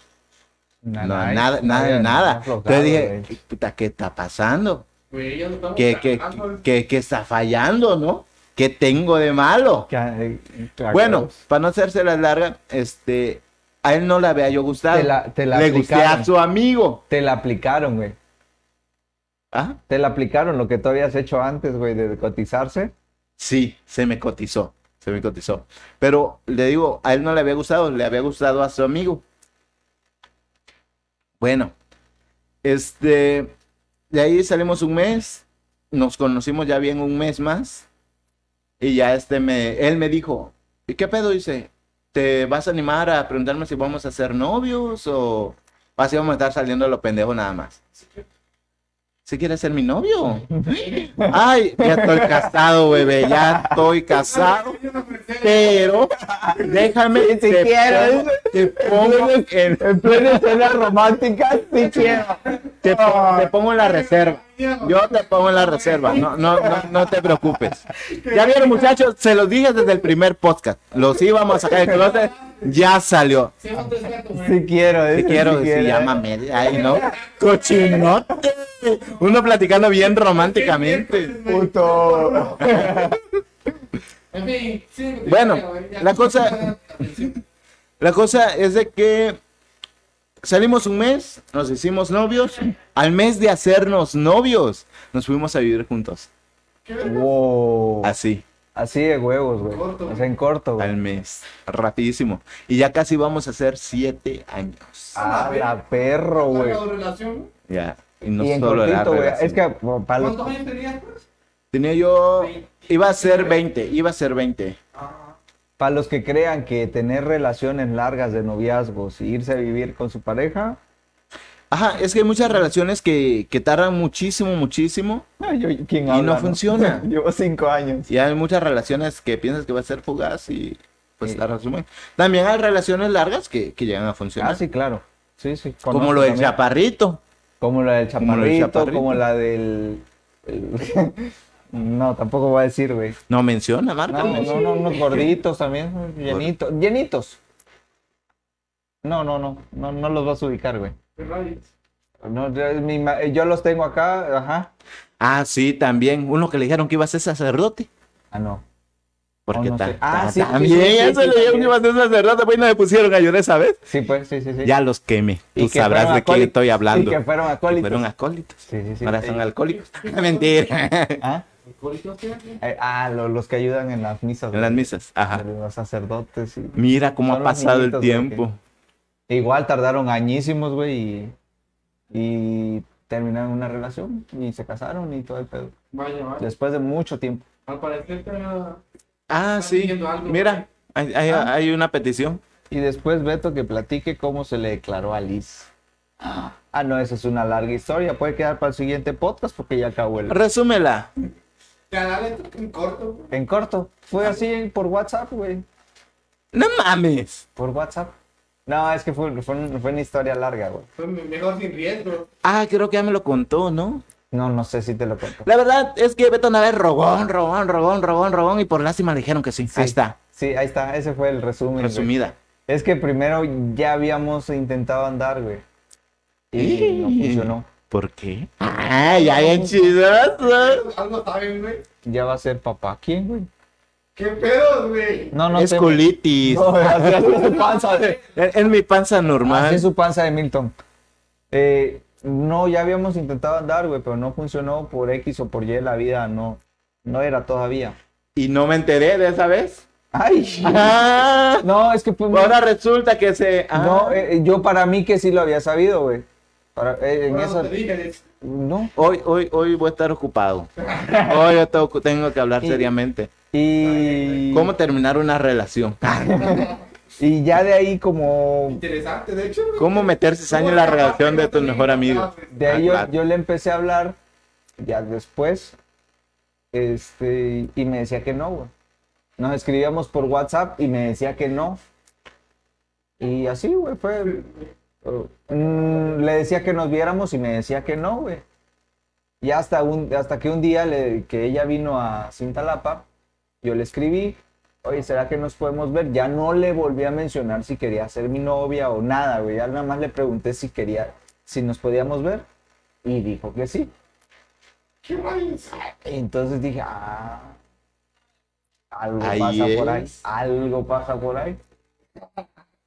Speaker 1: no, nada, nada, nada. Entonces dije, puta, ¿qué está pasando? ¿Qué, qué, qué- qué está fallando, no? ¿Qué tengo de malo?
Speaker 3: Eh,
Speaker 1: Bueno, para no hacerse la larga, este, a él no le había yo gustado.
Speaker 3: Te la- te la
Speaker 1: le gusté a su amigo.
Speaker 3: te la aplicaron, güey.
Speaker 1: ¿Ah?
Speaker 3: Te la aplicaron lo que tú habías hecho antes, güey, de cotizarse.
Speaker 1: Sí, se me cotizó, se me cotizó. Pero le digo, a él no le había gustado, le había gustado a su amigo. Bueno, este, de ahí salimos un mes, nos conocimos ya bien un mes más, y ya este me, él me dijo, ¿y qué pedo? Dice, ¿te vas a animar a preguntarme si vamos a ser novios o así vamos a estar saliendo a lo pendejo nada más? ¿Si quieres ser mi novio? [laughs] Ay, ya estoy casado, bebé, ya estoy casado. Pero déjame
Speaker 3: sí
Speaker 1: te
Speaker 3: quiero.
Speaker 1: pongo- te pongo en,
Speaker 3: En plena escena romántica, sí [laughs] quiero.
Speaker 1: te, te pongo en la reserva. Yo te pongo en la reserva, no, no, no, no te preocupes. Ya vieron muchachos, se los dije desde el primer podcast. Los íbamos a sacar del closet, ya salió.
Speaker 2: Sí.
Speaker 3: Sí quiero, dice,
Speaker 1: quiero
Speaker 3: sí quiere.
Speaker 1: llámame, ay no, cochinote. Uno platicando bien románticamente.
Speaker 3: Puto.
Speaker 1: Bueno, la cosa- La cosa es de que salimos un mes, nos hicimos novios. Al mes de hacernos novios, nos fuimos a vivir juntos.
Speaker 3: Wow.
Speaker 1: Así,
Speaker 3: Así de huevos, güey.
Speaker 2: Corto,
Speaker 3: O sea, en corto,
Speaker 1: al
Speaker 3: güey.
Speaker 1: mes, rapidísimo. Y ya casi vamos a hacer siete años.
Speaker 3: Ah, la perro, güey.
Speaker 2: ¿Cuánto relación?
Speaker 1: Ya. Y no
Speaker 3: Y en
Speaker 1: solo la
Speaker 3: cortito,
Speaker 1: relación.
Speaker 3: Es que bueno, para los...
Speaker 2: ¿Cuántos años tenías, pues?
Speaker 1: Tenía yo. Iba a ser 20, iba a ser 20.
Speaker 2: Ah,
Speaker 3: Para los que crean que tener relaciones largas de noviazgos y irse a vivir con su pareja,
Speaker 1: Ajá, es que hay muchas relaciones que, que tardan muchísimo, muchísimo.
Speaker 3: ay, yo- ¿quién
Speaker 1: Y
Speaker 3: habla,
Speaker 1: no funciona. [laughs]
Speaker 3: Llevo cinco años.
Speaker 1: Y hay muchas relaciones que piensas que va a ser fugaz y pues
Speaker 3: Sí.
Speaker 1: la resumen. También hay relaciones largas que, que llegan a funcionar.
Speaker 3: Ah, sí, claro. Sí, sí.
Speaker 1: como lo del
Speaker 3: también.
Speaker 1: chaparrito.
Speaker 3: Como la del
Speaker 1: Como lo del
Speaker 3: chaparrito,
Speaker 1: chaparrito.
Speaker 3: como la del... [laughs] [laughs] No, tampoco voy a decir, güey.
Speaker 1: No menciona, marca.
Speaker 3: No, no, no, unos gorditos también, [laughs] llenitos. Llenitos. No, no, no, no, no los vas a ubicar, güey.
Speaker 2: qué.
Speaker 3: No, yo, mi yo los tengo acá, ajá.
Speaker 1: Ah, sí, también. Uno que le dijeron que iba a ser sacerdote.
Speaker 3: Ah, no.
Speaker 1: Porque
Speaker 3: Oh, no
Speaker 1: ta-
Speaker 3: sé. Ah,
Speaker 1: ta-
Speaker 3: sí,
Speaker 1: también
Speaker 3: sí, sí,
Speaker 1: eso
Speaker 3: sí,
Speaker 1: le dijeron que iba a ser sacerdote, pues no me pusieron a llorar esa vez.
Speaker 3: Sí, pues, sí, sí, sí.
Speaker 1: Ya los quemé. Tú sabrás de quién
Speaker 3: acólitos.
Speaker 1: estoy hablando.
Speaker 3: Y que fueron acólitos.
Speaker 1: Fueron acólitos.
Speaker 3: Sí, sí, sí.
Speaker 1: Ahora son
Speaker 3: Eh,
Speaker 1: alcohólicos. [laughs] Mentira.
Speaker 3: ¿Ah? Eh, ah, lo- los que ayudan en las misas.
Speaker 1: En las misas. Ajá.
Speaker 3: Los sacerdotes. y-
Speaker 1: Mira cómo ha
Speaker 3: Son los
Speaker 1: pasado el
Speaker 3: niñitos,
Speaker 1: tiempo.
Speaker 3: Igual tardaron añísimos, güey, y, y terminaron una relación y se casaron y todo el pedo.
Speaker 2: Vaya, vaya.
Speaker 3: Después de mucho tiempo.
Speaker 2: Al parecer te
Speaker 1: Ah, sí.
Speaker 2: algo,
Speaker 1: Mira, hay, hay-
Speaker 3: Ah.
Speaker 1: hay una petición.
Speaker 3: Y después Beto que platique cómo se le declaró a Liz. Ah, no, esa es una larga historia. Puede quedar para el siguiente podcast porque ya acabó el...
Speaker 1: Resúmela.
Speaker 2: Tú en corto. güey.
Speaker 3: En corto. Fue así por WhatsApp, güey.
Speaker 1: No mames.
Speaker 3: Por WhatsApp. No, es que fue, fue, fue una historia larga, güey.
Speaker 2: Fue mejor sin riesgo.
Speaker 1: Ah, creo que ya me lo contó, ¿no?
Speaker 3: No, no sé si te lo cuento.
Speaker 1: La verdad es que Beto una vez rogón, rogón, rogón, rogón, rogón y por lástima le dijeron que sí. Ahí está,
Speaker 3: Sí, ahí está. Ese fue el resumen. güey.
Speaker 1: resumida.
Speaker 3: Es que primero ya habíamos intentado andar, güey. Y no funcionó.
Speaker 1: ¿Por qué? Ah, ya bien chidoso.
Speaker 2: Algo saben, güey.
Speaker 3: Ya va a ser papá. ¿Quién, güey?
Speaker 2: ¿Qué pedos, güey?
Speaker 3: No, no
Speaker 1: es
Speaker 3: sé.
Speaker 1: colitis.
Speaker 3: No, [laughs] así es su panza de...
Speaker 1: Es es mi panza
Speaker 3: Así
Speaker 1: normal.
Speaker 3: es su panza de Milton. Eh, no, ya habíamos intentado andar, güey, pero no funcionó por X o por Y. La vida no, no era todavía.
Speaker 1: Y no me enteré de esa vez.
Speaker 3: ¡Ay! [laughs]
Speaker 1: Ah,
Speaker 3: No, es que fue muy-
Speaker 1: ahora resulta que se. ah.
Speaker 3: No, eh, yo para mí que sí lo había sabido, güey. Para, eh, en eso...
Speaker 2: te dije, es-
Speaker 3: No.
Speaker 1: Hoy, hoy, hoy voy a estar ocupado. Hoy yo tengo, tengo que hablar
Speaker 3: Y-
Speaker 1: seriamente.
Speaker 3: Y...
Speaker 1: ¿Cómo terminar una relación? [laughs]
Speaker 3: Y ya de ahí como...
Speaker 2: Interesante, de hecho.
Speaker 1: ¿Cómo meter cizaña en la relación de tu mejor amigo?
Speaker 3: De ahí
Speaker 1: Ah,
Speaker 3: yo,
Speaker 1: claro.
Speaker 3: yo le empecé a hablar, ya después, este, y me decía que no, güey. Nos escribíamos por WhatsApp y me decía que no. Y así, güey, fue... mm, le decía que nos viéramos y me decía que no, güey. Y hasta, un, hasta que un día le- que ella vino a Cintalapa, yo le escribí, oye, ¿será que nos podemos ver? Ya no le volví a mencionar si quería ser mi novia o nada, güey. Ya nada más le pregunté si quería, si nos podíamos ver. Y dijo que sí.
Speaker 2: ¿Qué?
Speaker 3: Entonces dije, ah, algo
Speaker 1: Ahí
Speaker 3: pasa por ahí, algo pasa por ahí.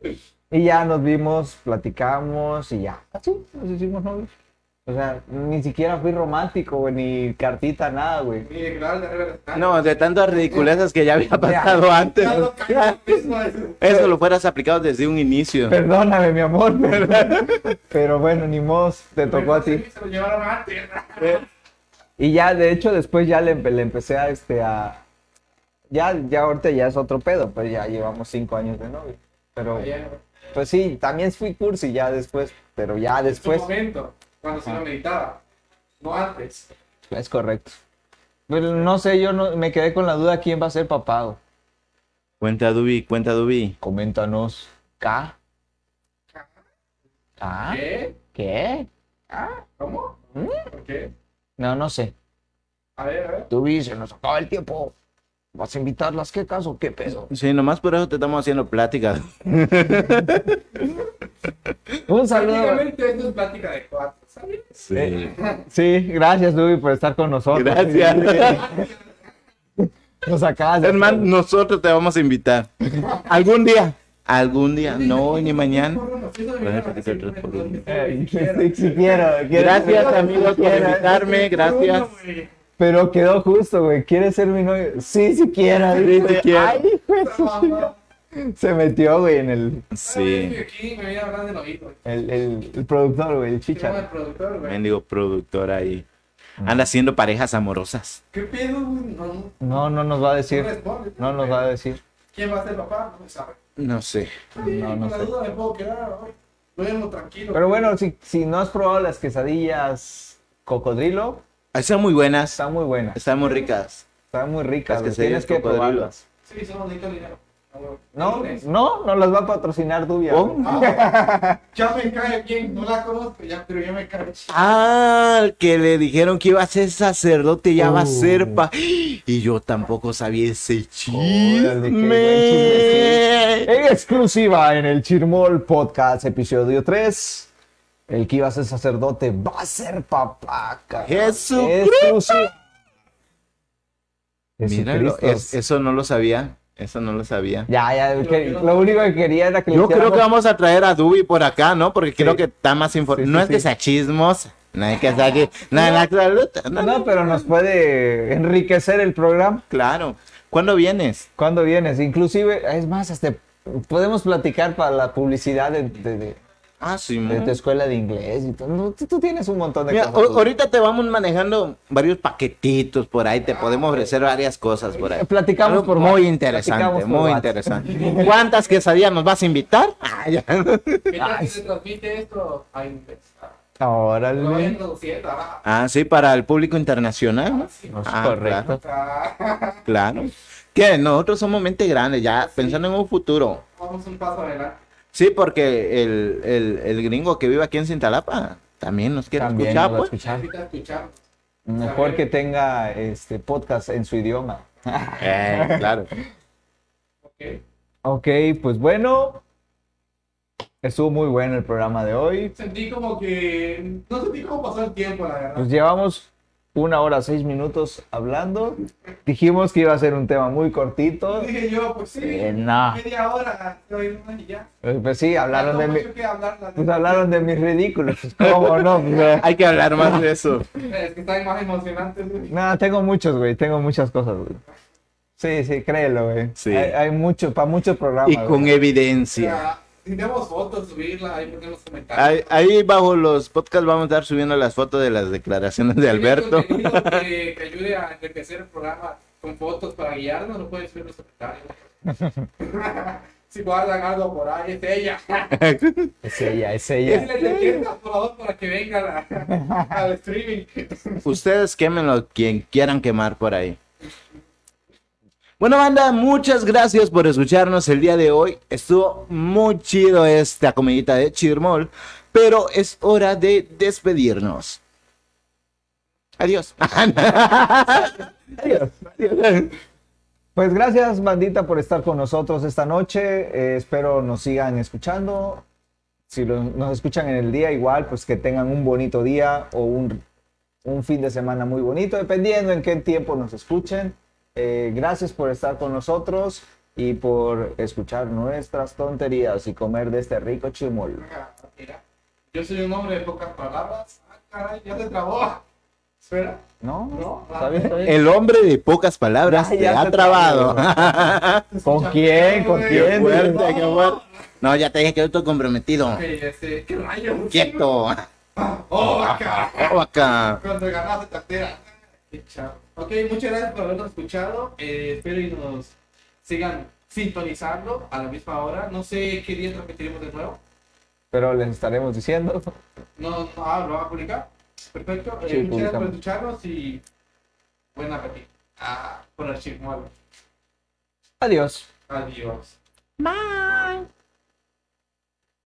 Speaker 3: [laughs] Y ya nos vimos, platicamos y ya, así nos hicimos novios. O sea, ni siquiera fui romántico, güey, ni cartita, nada, güey.
Speaker 2: Ni declarar de revelación.
Speaker 1: No, de tantas ridiculezas que ya había pasado antes.
Speaker 2: Ya [laughs] eso.
Speaker 1: Lo fueras aplicado desde un inicio.
Speaker 3: Perdóname, mi amor, ¿verdad? [laughs] Pero bueno, ni modo, te tocó a ti.
Speaker 2: Se lo llevaron antes.
Speaker 3: Y ya, de hecho, después ya le, le empecé a, este, a... Ya, ya ahorita ya es otro pedo, pues ya llevamos cinco años de novio. Pero,
Speaker 2: Allá,
Speaker 3: pues sí, también fui cursi ya después, pero ya
Speaker 2: En su
Speaker 3: después...
Speaker 2: momento, cuando se lo meditaba. No antes.
Speaker 3: Es correcto. Pero no sé, yo no, me quedé con la duda quién va a ser güey.
Speaker 1: Cuenta Dubi, cuenta Dubi.
Speaker 3: Coméntanos. ¿K? ¿K?
Speaker 2: ¿Qué?
Speaker 3: ¿Qué?
Speaker 2: ¿Cómo?
Speaker 3: ¿Mm?
Speaker 2: ¿Por qué?
Speaker 3: No, no sé.
Speaker 2: A ver, a ver.
Speaker 3: Tú se nos acaba el tiempo. ¿Vas a invitarlas? ¿Qué caso? ¿Qué pedo?
Speaker 1: Sí, nomás por eso te estamos haciendo plática. [laughs]
Speaker 3: Un saludo.
Speaker 2: Prácticamente esto es plática de cuatro, ¿sabes?
Speaker 1: Sí. [laughs]
Speaker 3: Sí, gracias, Dubi, por estar con nosotros.
Speaker 1: Gracias. [laughs]
Speaker 3: Nos acabas de...
Speaker 1: Hermano, nosotros te vamos a invitar. Algún día. Algún día. No hoy ni mañana.
Speaker 3: Quiero, quiero-
Speaker 1: Gracias, amigos, por invitarme. Gracias.
Speaker 3: Pero quedó justo, güey. ¿Quieres ser mi novio? Sí, sí quiero.
Speaker 1: Sí, quiero.
Speaker 3: Ay, hijo de- Se metió, güey, en el,
Speaker 2: Sí. Aquí me del oído.
Speaker 3: el, el, el productor, güey, el
Speaker 2: llama el
Speaker 3: chicha.
Speaker 2: productor, güey.
Speaker 1: Mendigo productor ahí. Anda haciendo parejas amorosas.
Speaker 2: ¿Qué pedo, güey? No, no.
Speaker 3: No, no nos va a decir.
Speaker 2: No responde.
Speaker 3: No nos va a decir.
Speaker 2: ¿Quién va a ser papá? No se sabe.
Speaker 1: No sé.
Speaker 3: No, no
Speaker 2: Con la
Speaker 3: sé.
Speaker 2: duda me puedo quedar hoy. Duermo tranquilo.
Speaker 3: Pero bueno, si, si no has probado las quesadillas cocodrilo,
Speaker 1: Están muy buenas.
Speaker 3: están muy buenas.
Speaker 1: Están muy ricas.
Speaker 3: Están muy ricas.
Speaker 1: Las quesadillas
Speaker 3: Tienes que probarlas.
Speaker 2: Sí, son bonitos dinero.
Speaker 3: No, no, no las va a patrocinar Dubia.
Speaker 1: ¿Oh?
Speaker 2: Ah, [laughs] ya me cae bien, no la conozco, ya, pero ya me cae.
Speaker 1: Ah, que le dijeron que iba a ser sacerdote ya va a
Speaker 3: Uh.
Speaker 1: ser pa. Y yo tampoco sabía ese chisme.
Speaker 3: En exclusiva en el Chirmol Podcast, episodio 3. El que iba a ser sacerdote va a ser papá. cabrón.
Speaker 1: Jesucristo. Míralo, es- eso no lo sabía. Eso no lo sabía.
Speaker 3: Ya, ya, que- lo único que quería era que le
Speaker 1: Yo creo que vamos a traer a Dubi por acá, ¿no? Porque creo que está más informado.
Speaker 3: Sí,
Speaker 1: no es que sea chismosa. No es que sea que. No, no, no,
Speaker 3: No, pero nos puede enriquecer el programa.
Speaker 1: Claro. ¿Cuándo vienes?
Speaker 3: ¿Cuándo vienes? Inclusive, es más, hasta podemos platicar para la publicidad de, de- de-
Speaker 1: Ah, sí,
Speaker 3: de tu escuela de inglés y todo. Tú, tú tienes un montón de
Speaker 1: Mira,
Speaker 3: cosas.
Speaker 1: o- ahorita te vamos manejando varios paquetitos por ahí, te podemos ofrecer varias cosas por ahí.
Speaker 3: Platicamos
Speaker 1: Algo
Speaker 3: por
Speaker 1: muy
Speaker 3: WhatsApp,
Speaker 1: interesante,
Speaker 3: platicamos
Speaker 1: muy interesante. [laughs] ¿Cuántas quesadillas nos vas a invitar? [laughs] Ah, ya.
Speaker 2: Se transmite esto a
Speaker 3: Órale.
Speaker 2: ah,
Speaker 1: Ah, sí, para el público internacional.
Speaker 3: es
Speaker 1: Ah,
Speaker 3: correcto.
Speaker 2: Ah,
Speaker 1: Claro. [laughs] Que nosotros somos mente grande, ya pensando en un futuro.
Speaker 2: Vamos un paso adelante.
Speaker 1: Sí, porque el, el, el gringo que vive aquí en Cintalapa también nos quiere
Speaker 3: También
Speaker 1: escuchar,
Speaker 3: nos va a
Speaker 1: pues.
Speaker 3: escuchar. Mejor que tenga este podcast en su idioma. [laughs]
Speaker 1: Eh, claro.
Speaker 2: Ok.
Speaker 3: Ok, pues bueno. Estuvo muy bueno el programa de hoy.
Speaker 2: Sentí como que. No sentí cómo pasó el tiempo, la verdad.
Speaker 3: Nos llevamos una hora seis minutos hablando. Dijimos que iba a ser un tema muy cortito.
Speaker 2: Dije yo, pues sí.
Speaker 3: Eh, no.
Speaker 2: Media hora, y ya.
Speaker 3: Eh, Pues sí, hablaron de mi-
Speaker 2: hablar,
Speaker 3: pues hablaron de mis ridículos. Pues, ¿Cómo no? [laughs] Pues,
Speaker 1: Hay que hablar más de eso.
Speaker 2: Es que están más emocionantes. güey.
Speaker 3: No, tengo muchos, güey. Tengo muchas cosas, güey. Sí, sí, créelo, güey.
Speaker 1: Sí.
Speaker 3: Hay, hay mucho, para muchos programas.
Speaker 1: Y con
Speaker 3: güey.
Speaker 1: Evidencia.
Speaker 2: Tenemos fotos, subirla, ahí ponemos comentarios.
Speaker 1: Ahí, ahí bajo los podcasts vamos a estar subiendo las fotos de las declaraciones de Alberto.
Speaker 2: Que, [laughs] que ayude a enriquecer el programa con fotos para guiarnos, lo pueden subir en los comentarios. [laughs] si guardan algo por ahí, es ella. [laughs]
Speaker 3: Es ella, es ella.
Speaker 2: si le etiquetas, por favor, para que venga la- al streaming.
Speaker 1: Ustedes quémenlo quien quieran quemar por ahí. Bueno, banda, muchas gracias por escucharnos el día de hoy. Estuvo muy chido esta comidita de Chirmol, pero es hora de despedirnos. Adiós. [laughs]
Speaker 3: Adiós. Pues gracias, bandita, por estar con nosotros esta noche. Eh, espero nos sigan escuchando. Si nos escuchan en el día, igual, pues que tengan un bonito día o un, un fin de semana muy bonito, dependiendo en qué tiempo nos escuchen. Eh, gracias por estar con nosotros y por escuchar nuestras tonterías y comer de este rico chimol.
Speaker 2: Mira, yo soy un hombre de pocas palabras. Ah, caray, ya se trabó. Espera.
Speaker 3: ¿No?
Speaker 2: No.
Speaker 3: ¿Está bien? ¿Está bien?
Speaker 1: El hombre de pocas palabras
Speaker 3: Ya,
Speaker 1: te
Speaker 3: ya
Speaker 1: ha
Speaker 3: te
Speaker 1: trabado. [laughs]
Speaker 3: ¿Con quién? ¿Con
Speaker 2: Qué
Speaker 3: quién?
Speaker 1: fuerte, qué fuerte. No, ya te dije que yo estoy comprometido.
Speaker 2: Ok, este, ¿qué rayos?
Speaker 1: Quieto.
Speaker 2: Oh, acá.
Speaker 1: Oh, acá.
Speaker 2: Cuando ganaste cartera. Ok, muchas gracias por habernos escuchado. Eh, espero y nos sigan sintonizando a la misma hora. No sé qué día transmitiremos de nuevo.
Speaker 3: Pero les estaremos diciendo.
Speaker 2: No, no ah, lo van a publicar. Perfecto. Eh,
Speaker 3: Sí,
Speaker 2: muchas gracias por escucharnos y buen apetito. Ah, por el chismo.
Speaker 3: Adiós.
Speaker 2: Adiós.
Speaker 1: Bye.